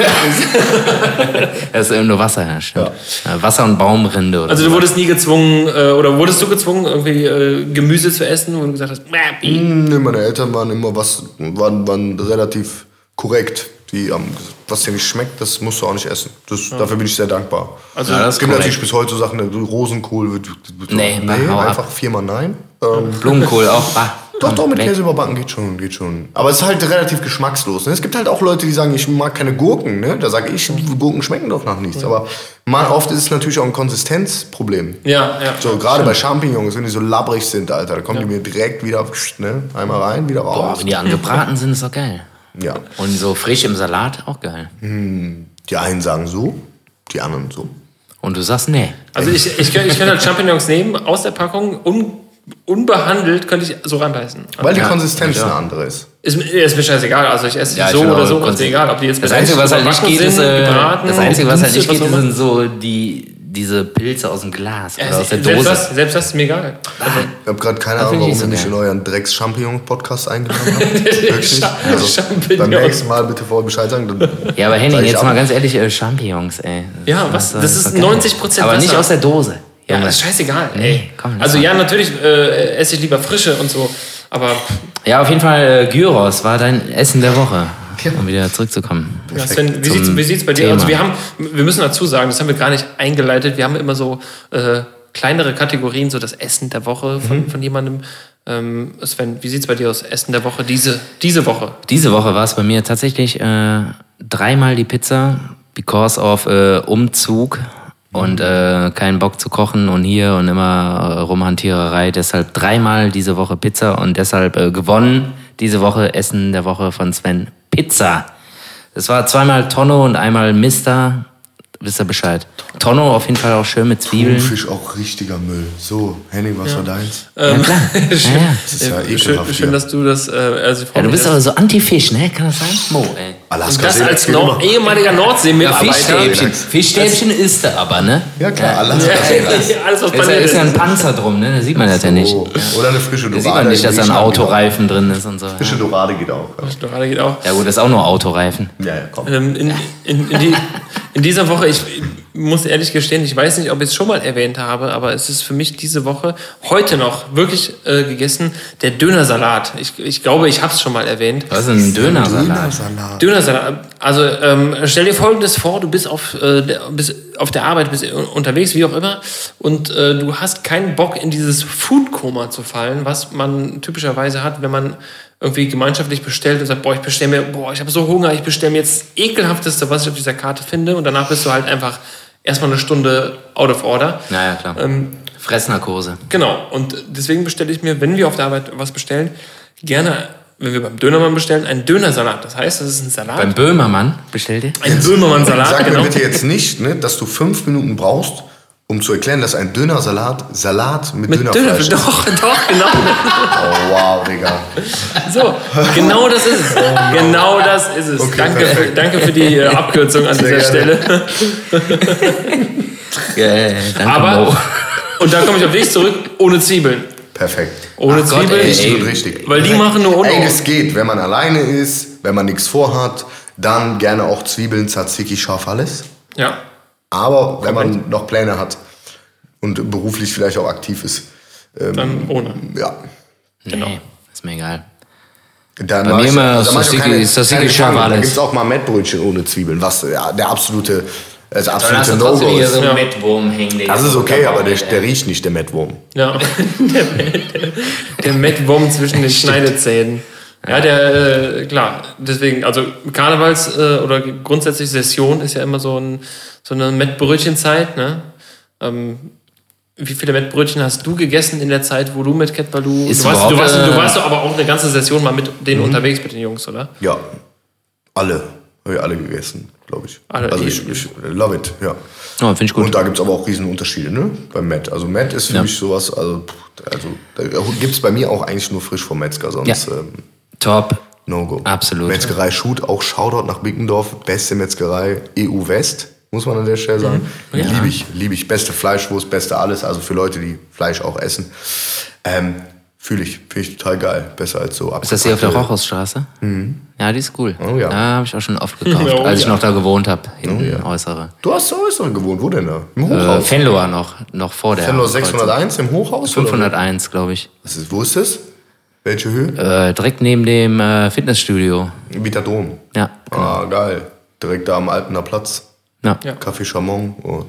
Das ist eben nur Wasser, ja, stimmt. Ja, Wasser und Baumrinde oder Also du wurdest nie gezwungen, äh, oder wurdest du gezwungen, irgendwie äh, Gemüse zu essen, du gesagt hast, "Mäh, i." Nee, meine Eltern waren immer was, waren, waren relativ korrekt. Die haben gesagt, was dir nicht schmeckt, das musst du auch nicht essen. Das, Dafür bin ich sehr dankbar. Also, Ja, das gibt natürlich bis heute so Sachen, ne, Rosenkohl wird, wird Nee, nee hau ab. einfach viermal nein. Ähm, Blumenkohl auch. Bah, doch, doch, mit weg. Käse überbacken geht schon, geht schon. Aber es ist halt relativ geschmackslos. Ne? Es gibt halt auch Leute, die sagen, ich mag keine Gurken. Ne? Da sage ich, Gurken schmecken doch nach nichts. Aber mal oft ist es natürlich auch ein Konsistenzproblem. ja, ja. So, gerade bei Champignons, wenn die so labbrig sind, Alter, da kommen die mir direkt wieder, ne? einmal rein, wieder Boah, raus. wenn die angebraten sind, ist doch geil. Ja. Und so frisch im Salat, auch geil. Die einen sagen so, die anderen so. Und du sagst, nee. Also ich, ich, könnte, ich könnte halt Champignons nehmen, aus der Packung, un, unbehandelt könnte ich so reinbeißen. Weil die Ja, Konsistenz ja. eine andere ist. Ist, mir- ist mir scheißegal, also ich esse die Ja, so oder so, ist mir egal, ob die jetzt Das Einzige, was halt nicht geht, ist, sind, äh, gebraten, das Einzige, was halt nicht geht, sind so die, diese Pilze aus dem Glas oder Ja, aus der selbst, Dose. das, selbst das ist mir egal. Also, Ich habe gerade keine Das Ahnung, warum nicht ihr mich in euren Drecks-Champignon-Podcast eingeladen habt. Wirklich. Also, beim nächsten Mal bitte vorher Bescheid sagen. Dann Ja, aber Henning, jetzt ab. mal ganz ehrlich, äh, Champignons, ey. Ja, was? Das ist doch geil. 90% Aber nicht aus der Dose. ja, das ist scheißegal. Nee, komm, also ja, natürlich äh, esse ich lieber frische und so, aber Ja, auf jeden Fall, äh, Gyros war dein Essen der Woche. Um wieder zurückzukommen. Ja, Sven, wie wie sieht's bei dir aus? Wir, haben, wir müssen dazu sagen, das haben wir gar nicht eingeleitet, wir haben immer so äh, kleinere Kategorien, so das Essen der Woche von, von jemandem. Ähm, Sven, wie sieht's bei dir aus? Essen der Woche, diese, diese Woche. Diese Woche war es bei mir tatsächlich äh, dreimal die Pizza, because of äh, Umzug und äh, keinen Bock zu kochen und hier und immer äh, Rumhantiererei. Deshalb dreimal diese Woche Pizza und deshalb äh, gewonnen diese Woche Essen der Woche von Sven Pizza. Das war zweimal Tonno und einmal Mister. Wisst ihr Bescheid? Tonno auf jeden Fall auch schön mit Zwiebeln. Thunfisch auch richtiger Müll. So, Henning, was war deins? Ja, klar. Ja, ja. Das ist ja schön, ekelhaft schön, hier. dass du das. Äh, also ja, du bist aber so Anti-Fisch, ne? Kann das sein? Mo, ey. Alaska das als Nord immer. ehemaliger Nordsee-Mitarbeiter. Fischstäbchen. Fischstäbchen isst er aber, ne? Ja klar, Alaska. Alles, was Ist ja, ist ja ein ist. Panzer drum, ne? Da sieht man das ja nicht. Oder eine frische Da Dorade. sieht man nicht, dass da ein Autoreifen drin ist und so. Frische Dorade geht auch. Gerade geht auch. Ja gut, das ist auch nur Autoreifen. Ja, ja, komm. Ähm, in, in, in, die, in dieser Woche, ich, muss ehrlich gestehen, ich weiß nicht, ob ich es schon mal erwähnt habe, aber es ist für mich diese Woche heute noch wirklich äh, gegessen der Dönersalat. Ich, ich glaube, ich habe es schon mal erwähnt. Was ist denn ein Dönersalat? Dönersalat. Dönersalat. Also ähm, stell dir Folgendes vor: Du bist auf, äh, der, bist auf der Arbeit, bist unterwegs, wie auch immer, und äh, du hast keinen Bock in dieses Foodkoma zu fallen, was man typischerweise hat, wenn man irgendwie gemeinschaftlich bestellt und sagt, boah, ich bestelle mir, boah, ich habe so Hunger, ich bestelle mir jetzt ekelhafteste, was ich auf dieser Karte finde, und danach bist du halt einfach erstmal eine Stunde out of order. Naja, klar. Ähm, Fressnarkose. Genau, und deswegen bestelle ich mir, wenn wir auf der Arbeit was bestellen, gerne, wenn wir beim Dönermann bestellen, einen Dönersalat. Das heißt, das ist ein Salat. Beim Böhmermann bestellt ihr? ein Böhmermann-Salat, Sag genau. mir bitte jetzt nicht, ne, dass du fünf Minuten brauchst, um zu erklären, dass ein Dönersalat Salat mit, Mit Dönerfleisch Döner, ist. doch, doch, genau. Oh, wow, Digga. So, genau das ist es. Genau das ist es. Okay, danke, für, perfekt. danke für die äh, Abkürzung an Sehr dieser gerne. Stelle. Äh, danke, Aber, Mo. und dann komme ich auf dich zurück, ohne Zwiebeln. Perfekt. Ohne Ach Gott, Zwiebeln. ey, Richtig ey. und richtig. Weil die machen nur ohne. Ey, das geht. Wenn man alleine ist, wenn man nichts vorhat, dann gerne auch Zwiebeln, Tzatziki, scharf alles. Ja. Aber wenn man noch Pläne hat und beruflich vielleicht auch aktiv ist, ähm, Dann ohne. ja. Genau. Nee, ist mir egal. Dann Bei mir immer scharf Pfanne. Da alles. gibt es auch mal Mettbrötchen ohne Zwiebeln, was ja, der absolute, das absolute No-Go ist. so Ja. Mettwurm hängen. Das ist okay, aber der, der riecht nicht, der Mettwurm. Ja. der, der Mettwurm zwischen den Schneidezähnen. Ja, der, äh, klar, deswegen, also Karnevals- äh, oder grundsätzlich Session ist ja immer so, ein, so eine Mettbrötchenzeit, ne? Ähm, wie viele Mettbrötchen hast du gegessen in der Zeit, wo du mit Cat Baloo... Ist Du warst, du, warst, du äh, warst doch aber auch eine ganze Session mal mit denen unterwegs, mit den Jungs, oder? Ja, alle. Habe ich alle gegessen, glaube ich. Alle, also ich, ich love it, ja. Ja, finde ich gut. Und da gibt es aber auch riesen Unterschiede, ne? Beim Matt. Also Matt ist für Ja. mich sowas, also, also da gibt es bei mir auch eigentlich nur frisch vom Metzger, sonst Ja. ähm, Top. No-Go. Absolut. Metzgerei Schut, auch Shoutout nach Bickendorf, beste Metzgerei EU West, muss man an der Stelle sagen. Liebe ich, liebe ich. Beste Fleischwurst, beste alles, also für Leute, die Fleisch auch essen. Ähm, Fühle ich, finde ich total geil. Besser als so Ist das hier auf der Rochhausstraße? Ja, die ist cool. Oh ja. Da habe ich auch schon oft gekauft, Oh als ich ja. noch da gewohnt habe, hinten Oh ja. äußere. Du hast zu Äußeren gewohnt, wo denn da? Im Äh, Hochhaus? Fenloher noch, noch vor der. Fenlo Kreuzung. 601 im Hochhaus? oder? 501, glaube ich. Was ist, wo ist das? Welche Höhe? Äh, direkt neben dem äh, Fitnessstudio. Vita Dom. Ja. Ah, geil. Direkt da am Altener Platz. Ja. Ja. Café Chamon. Oh.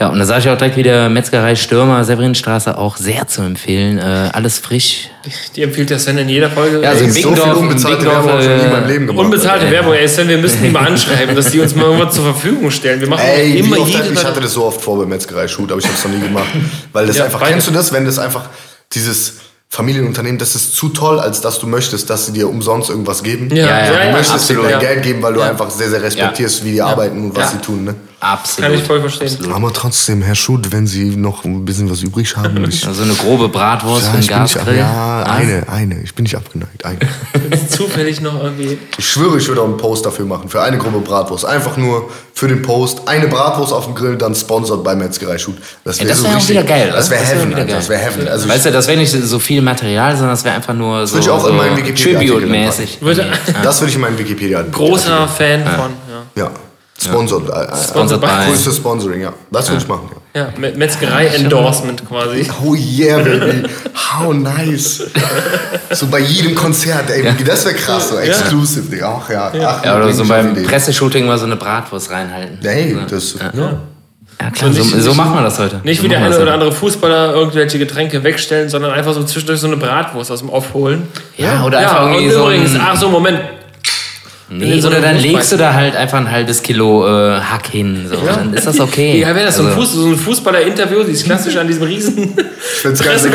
Ja, und da sage ich auch direkt wieder Metzgerei Stürmer, Severinstraße, auch sehr zu empfehlen. Äh, alles frisch. Die empfiehlt der Sven in jeder Folge. Ja, also Ey, in so viel Bickendorf- unbezahlte Bickendorf, Werbung habe ich noch nie in äh, meinem Leben gemacht. Unbezahlte Werbung, ey Sven, wir müssen die mal anschreiben, dass die uns mal irgendwas zur Verfügung stellen. Wir machen Ey, immer oft, jede ich hatte das so oft vor bei Metzgerei Shoot, aber ich habe es noch nie gemacht. Weil das Ja, einfach, kennst du das, wenn das einfach dieses Familienunternehmen, das ist zu toll, als dass du möchtest, dass sie dir umsonst irgendwas geben. Ja, Ja, ja, du ja, möchtest dir absolut, dein. Geld geben, weil du einfach sehr, sehr respektierst, wie die arbeiten und was Ja. sie tun. Ne? Absolut. Kann ich voll verstehen. Aber trotzdem, Herr Schut, wenn Sie noch ein bisschen was übrig haben, ich, Also eine grobe Bratwurst ja, nicht, Gasgrill. ja, eine, eine, ich bin nicht abgeneigt, eine. Zufällig noch irgendwie. Ich schwöre, ich würde auch einen Post dafür machen, für eine Gruppe Bratwurst. Einfach nur für den Post, eine Bratwurst auf dem Grill, dann sponsored bei Metzgerei Shoot. Das Ja, wäre das so richtig, wieder geil. Das wäre wär Heaven, wieder Alter, geil. das wäre Heaven. Also weißt du, das wäre nicht so viel Material, sondern das wäre einfach nur so, würde ich auch so in meinen Wikipedia-Artikel Tribute-mäßig. Das würde ich in meinen Wikipedia. großer Fan von. Ja. Ja. Sponsored. Ja. Sponsored by- Größtes Sponsoring, ja. Das würde ich machen, ja. Ja, Me- Metzgerei-Endorsement quasi. Oh yeah, baby. How nice. So bei jedem Konzert, ey. Das wäre krass, so exclusive, Digga. Ach ja. Ach, Ja, oder so beim. Presseshooting mal so eine Bratwurst reinhalten. Ey, das, ja. Ja, klar, nicht- so, so nicht- machen wir das heute. Nicht so wie der eine oder andere Fußballer irgendwelche Getränke wegstellen, sondern einfach so zwischendurch so eine Bratwurst aus dem Off holen. Ja, oder einfach Ja, und irgendwie so übrigens, ein, ach so, Moment. Nee, so oder dann legst du da halt einfach ein halbes Kilo äh, Hack hin. So. Dann ist das okay. Ja, wäre das so ein, Also, Fuß, so ein Fußballer-Interview, dieses klassisch an diesem riesen geil, so, so eine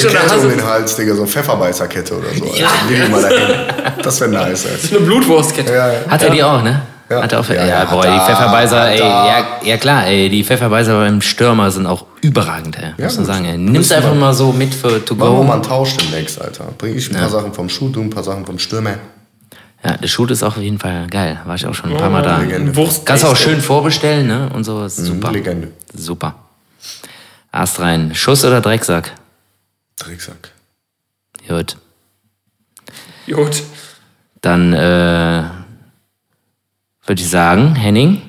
Kette hast um du den Hals, Digga, so eine Pfefferbeißerkette oder so. Ja. Die dahin. Das wäre nice, ey. so eine Blutwurstkette. Ja, ja. Hat er die auch, ne? Ja. Hat er auch, Ja, ja, ja, boah, die er, Pfefferbeißer, ey, ja, ja klar, ey, die Pfefferbeißer beim Stürmer sind auch überragend, ey, muss man sagen, ey. Nimm's einfach mal so mit für to Machen wir go. mal einen Tausch demnächst, Alter. Bring ich ein paar Sachen vom Schuh, du ein paar Sachen vom Stürmer. Ja, der Shoot ist auch auf jeden Fall geil, war ich auch schon ein paar Mal da. Legende. Wurst Kannst du auch schön vorbestellen, ne, und so, ist super. Legende. Super. Ast rein, Schuss oder Drecksack? Drecksack. Gut. Gut. Dann, äh, würde ich sagen, Henning,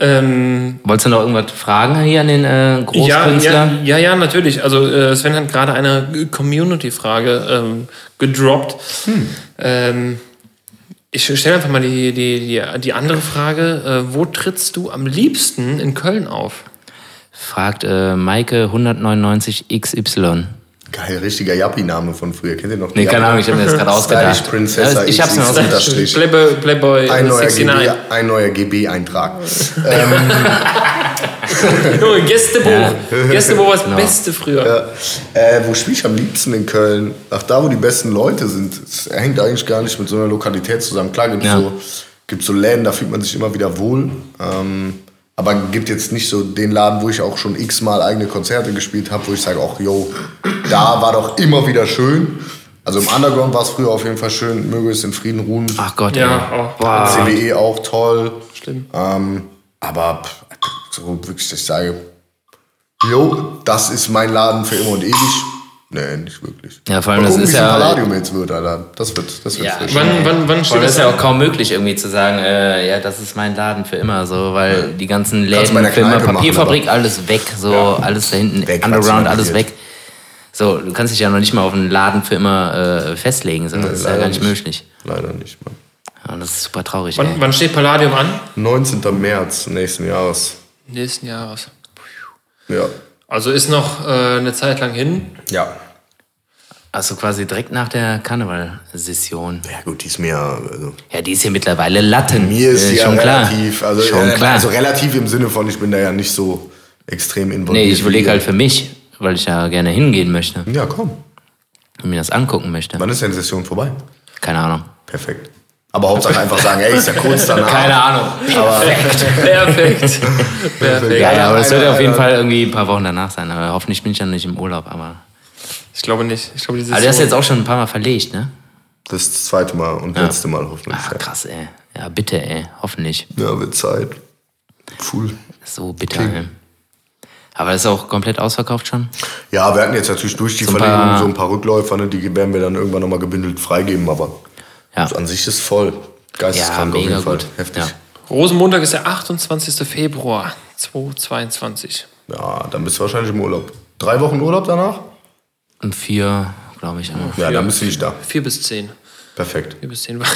Ähm, Wolltest du noch irgendwas fragen hier an den äh, ja, Großkünstler? ja, ja, ja, natürlich. Also äh, Sven hat gerade eine Community-Frage ähm, gedroppt. Ähm, ich stelle einfach mal die, die, die, die andere Frage. Äh, wo trittst du am liebsten in Köln auf? Fragt äh, Maike 199 XY. Geil, richtiger Yappi-Name von früher. Kennt ihr noch? Nee, keine Ahnung, ich habe mir das gerade ausgedacht. Stylish Princess Ja, ich hab's mir ausgedacht. Playboy, Playboy Ein neuer, 69. GB, ein neuer GB-Eintrag. Junge, Gästebuch. Gästebuch war das Beste früher. Äh, wo spiele ich am liebsten in Köln? Ach, da, wo die besten Leute sind. Es hängt eigentlich gar nicht mit so einer Lokalität zusammen. Klar gibt es Ja. so, gibt's so Läden, da fühlt man sich immer wieder wohl. Ähm, aber gibt jetzt nicht so den Laden, wo ich auch schon x-mal eigene Konzerte gespielt habe, wo ich sage, auch, yo, da war doch immer wieder schön. Also im Underground war es früher auf jeden Fall schön. Möge es in Frieden ruhen. Ach Gott, Ja, ey. auch. CWE auch toll. Schlimm. Ähm, aber so wirklich, dass ich sage, jo, das ist mein Laden für immer und ewig. Nee, nicht wirklich. Ja, vor allem, Mal das gucken, ist wie es ja- Palladium jetzt wird, Alter. Das wird, das wird Ja, frisch. Wann, wann, wann Vor steht allem das ist ja auch kaum möglich, irgendwie zu sagen, äh, ja, das ist mein Laden für immer, so, weil die ganzen Läden für immer, machen, Papierfabrik, aber- alles weg, so, alles da hinten, Weg, Underground, alles weg. So, du kannst dich ja noch nicht mal auf einen Laden für immer äh, festlegen, so, das ist ja gar nicht, nicht. möglich. Leider nicht, Mann. Ja, und das ist super traurig, Wann, wann steht Palladium an? 19. März nächsten Jahres. Nächsten Jahres. Ja. Also ist noch äh, eine Zeit lang hin. Ja. Also quasi direkt nach der Karnevalsession. Ja gut, die ist mir, also, Ja, die ist hier mittlerweile Latten. mir ist äh, die ja schon klar. relativ, also, schon äh, klar. also relativ im Sinne von, ich bin da ja nicht so extrem involviert. nee, ich überlege halt für mich, weil ich ja gerne hingehen möchte Ja, komm. und mir das angucken möchte. Wann ist denn die Session vorbei? Keine Ahnung. Perfekt. Aber Hauptsache einfach sagen, ey, ist ja kurz danach. Keine Ahnung. Perfekt. Perfekt. Ja, ja, aber das wird Einer- auf jeden Fall irgendwie ein paar Wochen danach sein. Aber hoffentlich bin ich dann nicht im Urlaub. Aber, Ich glaube nicht. Ich glaube, dieses aber du hast jetzt auch schon ein paar Mal verlegt, ne? Das ist das zweite Mal und letzte Mal hoffentlich. Ach, ja. krass, ey. Ja, bitte, ey. Hoffentlich. Ja, wird Zeit. Cool. So bitter, ey. Aber das ist auch komplett ausverkauft schon. Ja, wir hatten jetzt natürlich durch die So Verlegung so ein paar Rückläufer, ne, die werden wir dann irgendwann nochmal gebündelt freigeben, aber Ja. an sich ist voll. Geisteskrank Ja, auf mega jeden Fall. gut. Heftig. Ja. Rosenmontag ist der 28. Februar 2022. Ja. dann bist du wahrscheinlich im Urlaub. Drei Wochen Urlaub danach? Und vier, glaube ich. Ja. Ja, dann bist du nicht da. Vier bis zehn. Perfekt. Vier bis zehn.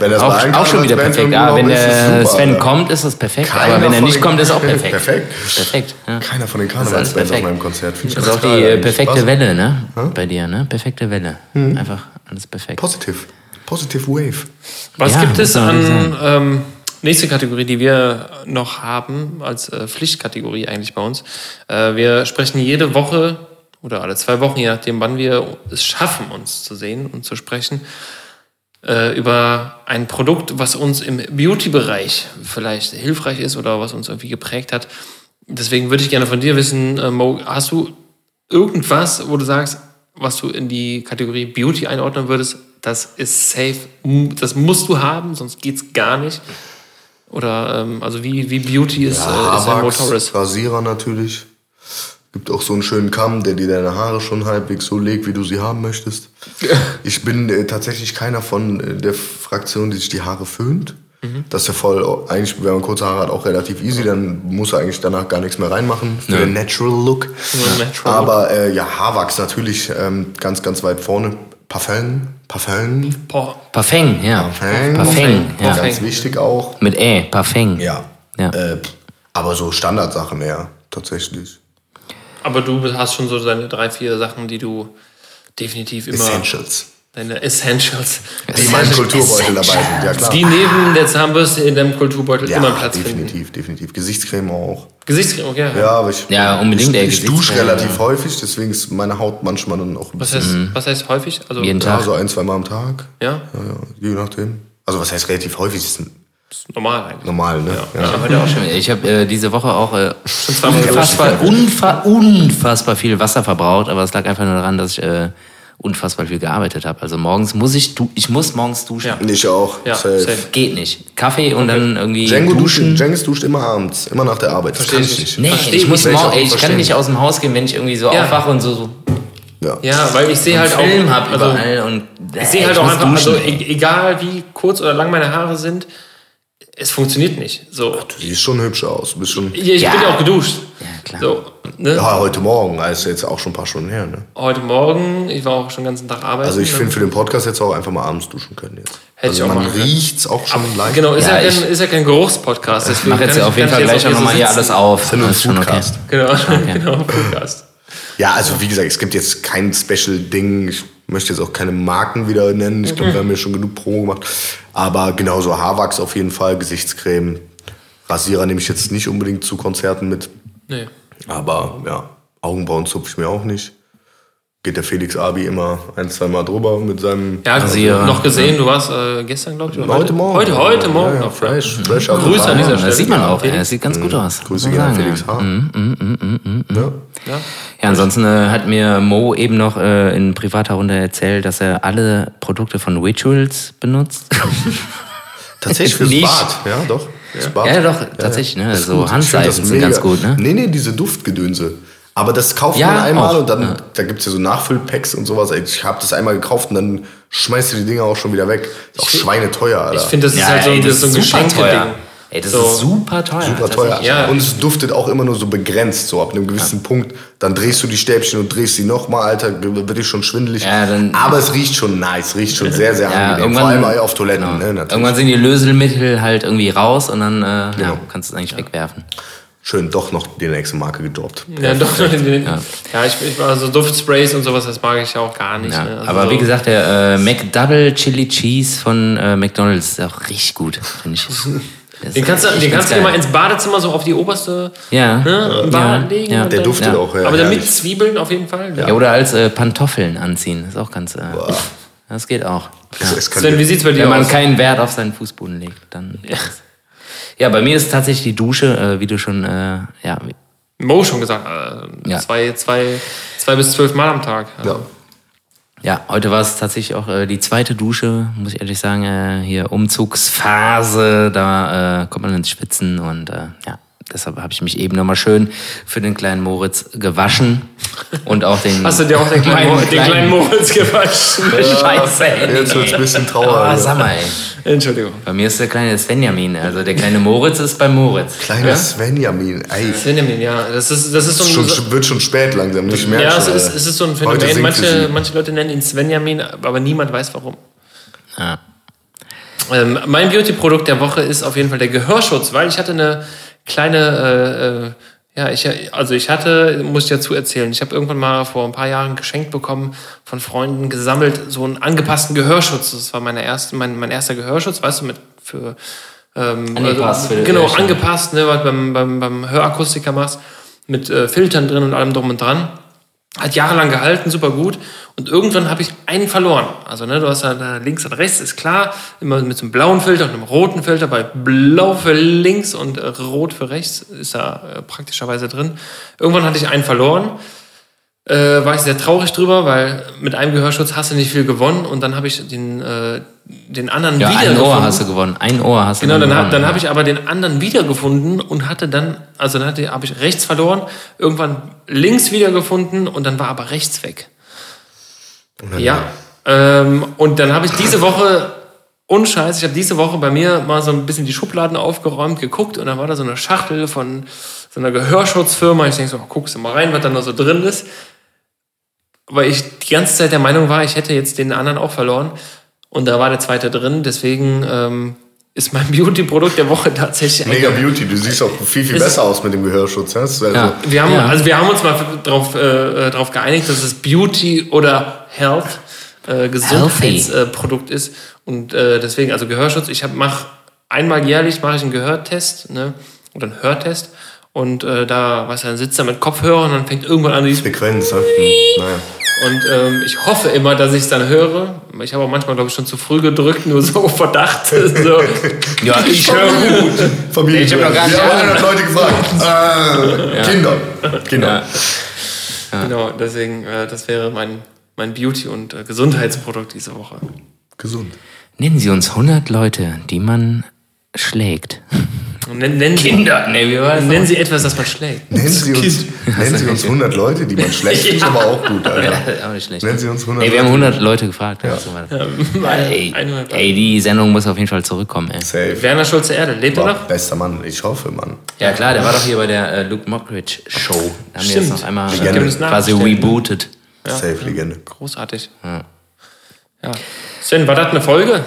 Wenn das Auch, auch schon wieder perfekt. Ja, wenn der Sven Alter. kommt, ist das perfekt. Keiner aber wenn er nicht kommt, ist auch perfekt. Perfekt. Perfekt. Ja. Keiner von den Karnevalsbands auf perfekt. meinem Konzert. Find Das ist auch die äh, perfekte Spaß. Welle, ne? Bei dir, ne? Perfekte Welle. Einfach alles perfekt. Positiv. Positive Wave. Was Ja, gibt es an ähm, nächste Kategorie, die wir noch haben, als äh, Pflichtkategorie eigentlich bei uns? Äh, wir sprechen jede Woche oder alle zwei Wochen, je nachdem, wann wir es schaffen, uns zu sehen und zu sprechen, äh, über ein Produkt, was uns im Beauty-Bereich vielleicht hilfreich ist oder was uns irgendwie geprägt hat. Deswegen würde ich gerne von dir wissen, äh, Mo, hast du irgendwas, wo du sagst, was du in die Kategorie Beauty einordnen würdest, das ist safe, das musst du haben, sonst geht's gar nicht. Oder ähm, also wie, wie Beauty ist, äh, ist ein Haarwachs, Motoris. Rasierer natürlich. Gibt auch so einen schönen Kamm, der dir deine Haare schon halbwegs so legt, wie du sie haben möchtest. Ich bin äh, tatsächlich keiner von äh, der Fraktion, die sich die Haare föhnt. Mhm. Das ist ja voll, eigentlich, wenn man kurze Haare hat, auch relativ easy. Dann muss er eigentlich danach gar nichts mehr reinmachen für den Natural Look. Ja, natural Aber äh, ja, Haarwachs natürlich ähm, ganz, ganz weit vorne. Parfum, Parfum, Parfum, ja. Parfum. Parfum, ja. ganz wichtig auch. Mit Ä, Parfum. Ja. Ja. Äh, aber so Standardsachen eher, tatsächlich. aber du hast schon so deine drei, vier Sachen, die du definitiv immer. Essentials. Deine Essentials. Die in meinem Kulturbeutel dabei sind, ja klar. Die neben der Zahnbürste in deinem Kulturbeutel ja, immer Platz finden. definitiv, definitiv. Gesichtscreme auch. Gesichtscreme, okay. Ja, aber ich, Ja, unbedingt, ich, ich dusche relativ häufig, deswegen ist meine Haut manchmal dann auch ein Was, bisschen. heißt, was heißt häufig? Also, Jeden Ja, Tag. so ein, zwei Mal am Tag. ja, Ja, ja, je nachdem. Also was heißt relativ häufig? Das ist ist normal eigentlich. normal, ne? Ja. Ich hab heute auch schon, ich habe äh, diese Woche auch äh, zweimal unfassbar, unfa unfassbar viel Wasser verbraucht, aber es lag einfach nur daran, dass ich äh, unfassbar viel gearbeitet habe. Also morgens muss ich, du ich muss morgens duschen. Ja. Ich auch. Ja, safe. safe. Geht nicht. Kaffee und dann irgendwie Django duschen. duschen. Jengis duscht immer abends, immer nach der Arbeit. Das Versteh kann ich ich nicht. Nee, Versteh ich muss ich nicht. morgen, ich ey, auch ich kann nicht aus dem Haus gehen, wenn ich irgendwie so Ja. aufwache und so, so Ja. Ja, weil ich sehe halt auch. Film habe also, überall und Ich sehe halt auch muss einfach, also duschen, ey. e- egal wie kurz oder lang meine Haare sind, es funktioniert nicht. So. Du siehst schon hübsch aus. Du bist schon. Ich, ich Ja. bin ja auch geduscht. Ja, klar. So, ne? Ja, heute Morgen, also jetzt auch schon ein paar Stunden her. Ne? Heute Morgen, ich war auch schon den ganzen Tag arbeiten. Also ich ne? finde für den Podcast jetzt auch einfach mal abends duschen können jetzt. Hätte ich also auch man können. riecht's auch schon leicht. Genau, ist ja, Ja, kein, ich- ist ja kein Geruchspodcast. Ich mache jetzt kann auf jeden Fall ich gleich auch nochmal hier alles auf. Das ist schon okay. Genau, genau, Podcast. Ja, also wie gesagt, es gibt jetzt kein Special-Ding. Ich möchte jetzt auch keine Marken wieder nennen. Ich glaube, wir haben ja schon genug Promo gemacht. Aber genauso Haarwachs auf jeden Fall, Gesichtscreme. Rasierer nehme ich jetzt nicht unbedingt zu Konzerten mit. Nee. Aber ja, Augenbrauen zupfe ich mir auch nicht. Geht der Felix Abi immer ein, zwei Mal drüber mit seinem... Ja, Rasierer. noch gesehen, du warst äh, gestern, glaube ich. oder Heute Morgen. Heute, heute Morgen. Ja, ja, noch. fresh, fresh. out the Grüße an dieser Stelle. das sieht man auch. Er sieht ganz gut aus. Grüße gehen an sagen, Felix ja. H. Ja. Ja. Ja, ansonsten äh, hat mir Mo eben noch äh, in privater Runde erzählt, dass er alle Produkte von Rituals benutzt. Tatsächlich fürs Nicht. Bad, ja doch. Das Bad. Ja, doch, tatsächlich, ne? Das So gut. Handseifen das sind mega- ganz gut, ne? Nee, nee, diese Duftgedönse. Aber das kauft Ja, man einmal auch, und dann, ja. da gibt's ja so Nachfüllpacks und sowas. Ich habe das einmal gekauft und dann schmeißt du die Dinger auch schon wieder weg. Ist auch schweineteuer, Alter. Ich finde, das ist halt so, ey, das ist so ein teuer. Ey, das So. ist super teuer. Super teuer. Ja. Und es duftet auch immer nur so begrenzt, so ab einem gewissen Punkt. Dann drehst du die Stäbchen und drehst sie nochmal, Alter, wird dir schon schwindelig. Ja, dann- Aber es riecht schon nice, riecht schon sehr, sehr Ja, angenehm. Vor allem auf Toiletten, genau. ne, natürlich. Irgendwann sind die Löselmittel halt irgendwie raus und dann äh, Genau. ja, kannst du es eigentlich wegwerfen. Schön, doch noch die nächste Marke gedroppt. Ja, doch, ja. ja, ich, ich war so Duftsprays und sowas, das mag ich ja auch gar nicht. Ja, ne? Also aber so, wie gesagt, der äh, McDouble Chili Cheese von äh, McDonalds ist auch richtig gut, finde ich. Das Den kannst du, den kannst du dir mal ins Badezimmer so auf die oberste Ja. ne, Ja. Bad legen. Ja. Der dann- duftet Ja. auch, ja. Aber dann mit. Zwiebeln auf jeden Fall. Ja, oder als äh, Pantoffeln anziehen, ist auch ganz. Äh, das geht auch. Das. Sven, wie sieht's bei dir Wenn man aus? keinen Wert auf seinen Fußboden legt, dann. Ja, ja bei mir ist tatsächlich die Dusche, äh, wie du schon, äh, ja, Mo schon gesagt, äh, Ja. zwei, zwei, zwei bis zwölf Mal am Tag. Also, Ja. Ja, heute war es tatsächlich auch äh, die zweite Dusche, muss ich ehrlich sagen. Äh, hier Umzugsphase, da äh, kommt man ins Schwitzen und äh, ja, deshalb habe ich mich eben nochmal schön für den kleinen Moritz gewaschen und auch den. Hast du dir auch den kleinen, Mo den kleinen Moritz gewaschen? Scheiße, ey. Jetzt wird's ein bisschen trauer. Oh, sag mal, ey. Entschuldigung. Bei mir ist der kleine Svenjamin, also der kleine Moritz ist bei Moritz. Kleiner Svenjamin, ey. Benjamin, ja, das ist, das ist so ein. Schon, so, wird schon spät langsam, nicht mehr. ja, es ist, es ist so ein Phänomen. Manche, manche Leute nennen ihn Svenjamin, aber niemand weiß warum. Ja. Ähm, mein Beauty-Produkt der Woche ist auf jeden Fall der Gehörschutz, weil ich hatte eine kleine, äh, äh, ja, ich, also ich hatte, muss ich dazu erzählen, ich habe irgendwann mal vor ein paar Jahren geschenkt bekommen von Freunden gesammelt, so einen angepassten Gehörschutz. Das war meine erste, mein, mein erster Gehörschutz, weißt du, mit für ähm, Angepasst die genau, angepasst, ne, was beim, beim, beim Hörakustiker machst, mit äh, Filtern drin und allem drum und dran. Hat jahrelang gehalten, super gut. Und irgendwann habe ich einen verloren. Also, ne, du hast da links und rechts, ist klar. Immer mit so einem blauen Filter und einem roten Filter. Bei blau für links und äh, rot für rechts ist da äh, praktischerweise drin. Irgendwann hatte ich einen verloren. Äh, war ich sehr traurig drüber, weil mit einem Gehörschutz hast du nicht viel gewonnen. Und dann habe ich den, äh, den anderen Ja, wieder ein Ohr hast du gewonnen. Ein Ohr hast du Genau, dann, gewonnen. hab, dann habe ich aber den anderen wiedergefunden und hatte dann, also dann hatte- habe ich rechts verloren, irgendwann links wiedergefunden und dann war aber rechts weg. Ja. Ähm, und dann habe ich diese Woche, unscheiß, ich habe diese Woche bei mir mal so ein bisschen die Schubladen aufgeräumt, geguckt und dann war da so eine Schachtel von so einer Gehörschutzfirma. Ich denke so, guckst du mal rein, was da noch so drin ist. Weil ich die ganze Zeit der Meinung war, ich hätte jetzt den anderen auch verloren. Und da war der zweite drin. Deswegen ähm, ist mein Beauty-Produkt der Woche tatsächlich ein Mega Beauty, du siehst auch viel, viel besser aus mit dem Gehörschutz. ist also, Ja. Wir haben, Ja. also wir haben uns mal darauf äh, drauf geeinigt, dass es Beauty oder Health äh, Gesundheitsprodukt ist. Und äh, deswegen, also Gehörschutz, ich hab, mach einmal jährlich mache ich einen Gehörtest, ne? Oder einen Hörtest. Und äh, da, was dann sitzt er mit Kopfhörern und dann fängt irgendwann an, die Frequenz, ne? Hm, naja. Und ähm, ich hoffe immer, dass ich es dann höre. Ich habe auch manchmal, glaube ich, schon zu früh gedrückt, nur so Verdacht. so. Ja, ich höre gut. Familie. Ich hab noch gar nicht- Wir haben 100 Leute gefragt. Äh, Kinder. Kinder. Ja. Genau, deswegen, äh, das wäre mein, mein Beauty- und äh, Gesundheitsprodukt diese Woche. Gesund. Nennen Sie uns 100 Leute, die man schlägt. Nennen, nennen, Sie, Kinder. Nee, wie war das? nennen Sie etwas, das man schlägt. Nennen Sie uns, nennen Sie uns 100 Leute, die man schlecht ist, aber auch gut, Alter. Ja, auch nicht schlecht. Nennen Sie uns 100 Ey, wir haben Leute. 100 Leute gefragt. Ja. So war das. ey, 100. ey, die Sendung muss auf jeden Fall zurückkommen. Ey. Safe. Werner Schulze Erde, lebt er noch? bester Mann, ich hoffe, Mann. Ja klar, der war doch hier bei der äh, Luke Mockridge Show. Da haben wir jetzt Stimmt. noch einmal Legende. äh, quasi ne? rebootet. Safe Legende. Großartig. Ja. Sven, war das eine Folge?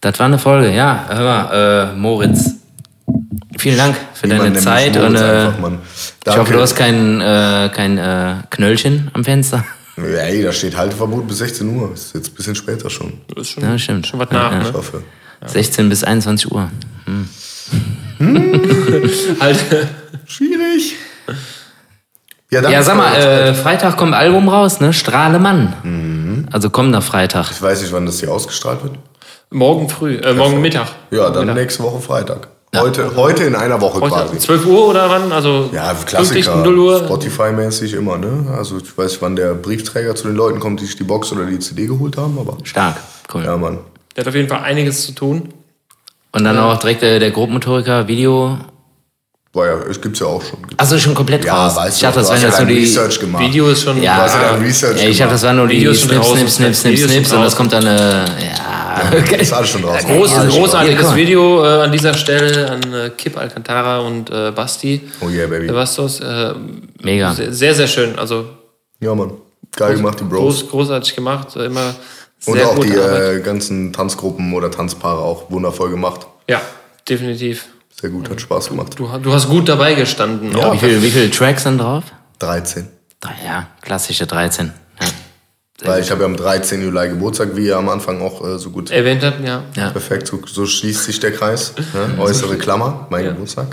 Das war eine Folge, ja. Hör mal, äh, Moritz. Vielen Dank für deine Zeit und äh, ich hoffe, du hast kein, äh, kein äh, Knöllchen am Fenster. Ja, ey, da steht Halteverbot bis 16 Uhr. Ist jetzt ein bisschen später schon. Das ist schon, Ja, stimmt. schon was nach, ja. Ich ne? hoffe. 16 bis 21 Uhr. Halt, Schwierig. Ja, Ja, sag mal, äh, Freitag kommt Album raus, ne? Strahle Mann. Mhm. Also kommender Freitag. Ich weiß nicht, wann das hier ausgestrahlt wird. morgen früh, äh, morgen Mittag. Ja, dann Mittag. nächste Woche Freitag. Heute, heute in einer Woche Heute, quasi. 12 Uhr oder wann? Also Ja, Klassiker. 0 Uhr. Spotify-mäßig immer, ne? Also ich weiß nicht, wann der Briefträger zu den Leuten kommt, die sich die Box oder die CD geholt haben, aber. Stark. Cool. Ja, Mann. Der hat auf jeden Fall einiges zu tun. Und dann auch direkt äh, der Grobmotoriker Video. War ja, es gibt's ja auch schon. Achso, schon komplett Ja, raus. weißt ich dachte, das wären ja jetzt nur die. Research gemacht. Video ist schon. Ja, Du hast ja Research ja, ich dachte, das waren nur die Video ist schon Snips. Snips, Snips, Snips, Snips schon und das kommt dann, äh, ja. Das ist alles schon draußen. Groß, schon großartiges Ja. Video äh, an dieser Stelle an äh, Kip Alcantara und äh, Basti. Oh yeah, baby. Bastos. Äh, Mega. sehr, sehr, schön. Also Ja, Mann. Geil gemacht, die Bros. groß, großartig gemacht. Äh, immer Und sehr auch gute die äh, ganzen Tanzgruppen oder Tanzpaare auch wundervoll gemacht. Ja, definitiv. Sehr gut, hat Spaß gemacht. Du, du hast gut dabei gestanden. Ja. Wie viele wie viel Tracks sind drauf? 13. Drei, Ja, klassische 13. Ja. Weil ich habe ja am 13. Juli Geburtstag, wie ihr am Anfang auch äh, so gut Erwähnt habt, ja. Ja. Perfekt, so, so schließt sich der Kreis. Ne? Äußere Klammer, mein Geburtstag.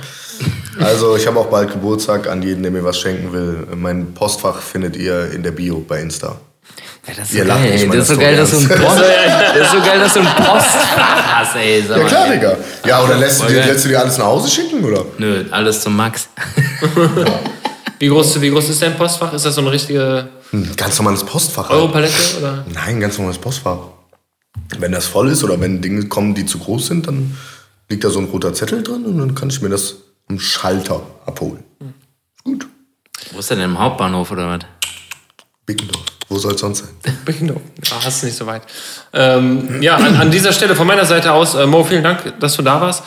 Also ich habe auch bald Geburtstag an jeden, der mir was schenken will. Mein Postfach findet ihr in der Bio bei Insta. Ja, das ist Ihr so lacht geil. ey. Mann, Das ist so geil, dass du ein Post, das ist so geil, dass du ein Postfach hast, ey. Ja mal. klar, Digga. Ja, oder lässt du, dir, lässt du dir alles nach Hause schicken, oder? Nö, alles zum Max. Wie groß, wie groß ist dein Postfach? Ist das so eine richtige Hm, Ganz normales Postfach. Europalette? Oder? Nein, ganz normales Postfach. Wenn das voll ist oder wenn Dinge kommen, die zu groß sind, dann liegt da so ein roter Zettel drin und dann kann ich mir das am Schalter abholen. Ist gut. Wo ist der denn im Hauptbahnhof oder was? Bickendorf. Wo soll es sonst sein? Genau. Ah, hast du nicht so weit. Ähm, ja, an, an dieser Stelle von meiner Seite aus, äh, Mo, vielen Dank, dass du da warst.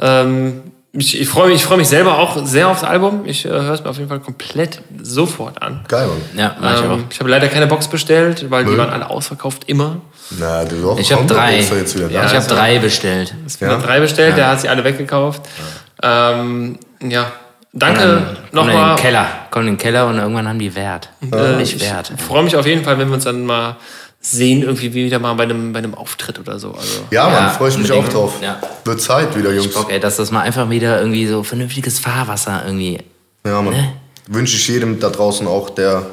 Ähm, ich ich freue mich, ich freu mich selber auch sehr aufs Album. Ich äh, höre es mir auf jeden Fall komplett sofort an. Geil, Mann. Ja, mach ich auch. Ähm, ich habe leider keine Box bestellt, weil die waren alle ausverkauft immer. Na, du doch. Ich habe drei. Ja, ich habe drei bestellt. Ich habe drei bestellt, der hat sie alle weggekauft. Ja, ähm, ja. Danke Kommen in den nochmal. Keller. Kommen in den Keller und irgendwann haben die Wert. Nicht Wert. Ich freue mich auf jeden Fall, wenn wir uns dann mal sehen, irgendwie wieder mal bei einem, bei einem Auftritt oder so. Also, Ja, Mann, Ja, freue ich mich auch drauf. Ja. Wird Zeit wieder, Jungs. Bock, ey, dass das mal einfach wieder irgendwie so vernünftiges Fahrwasser irgendwie. Ja, Mann. Ne? Wünsche ich jedem da draußen auch, der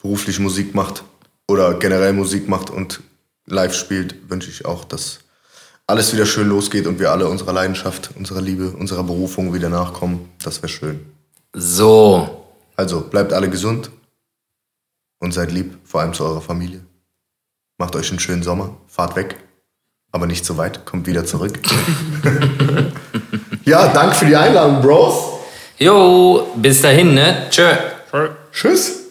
beruflich Musik macht oder generell Musik macht und live spielt, wünsche ich auch, dass alles wieder schön losgeht und wir alle unserer Leidenschaft, unserer Liebe, unserer Berufung wieder nachkommen. Das wäre schön. So. Also bleibt alle gesund und seid lieb, vor allem zu eurer Familie. Macht euch einen schönen Sommer, fahrt weg, aber nicht so weit, kommt wieder zurück. ja, danke für die Einladung, Bros. Jo, bis dahin, ne? Tschö. Tschüss.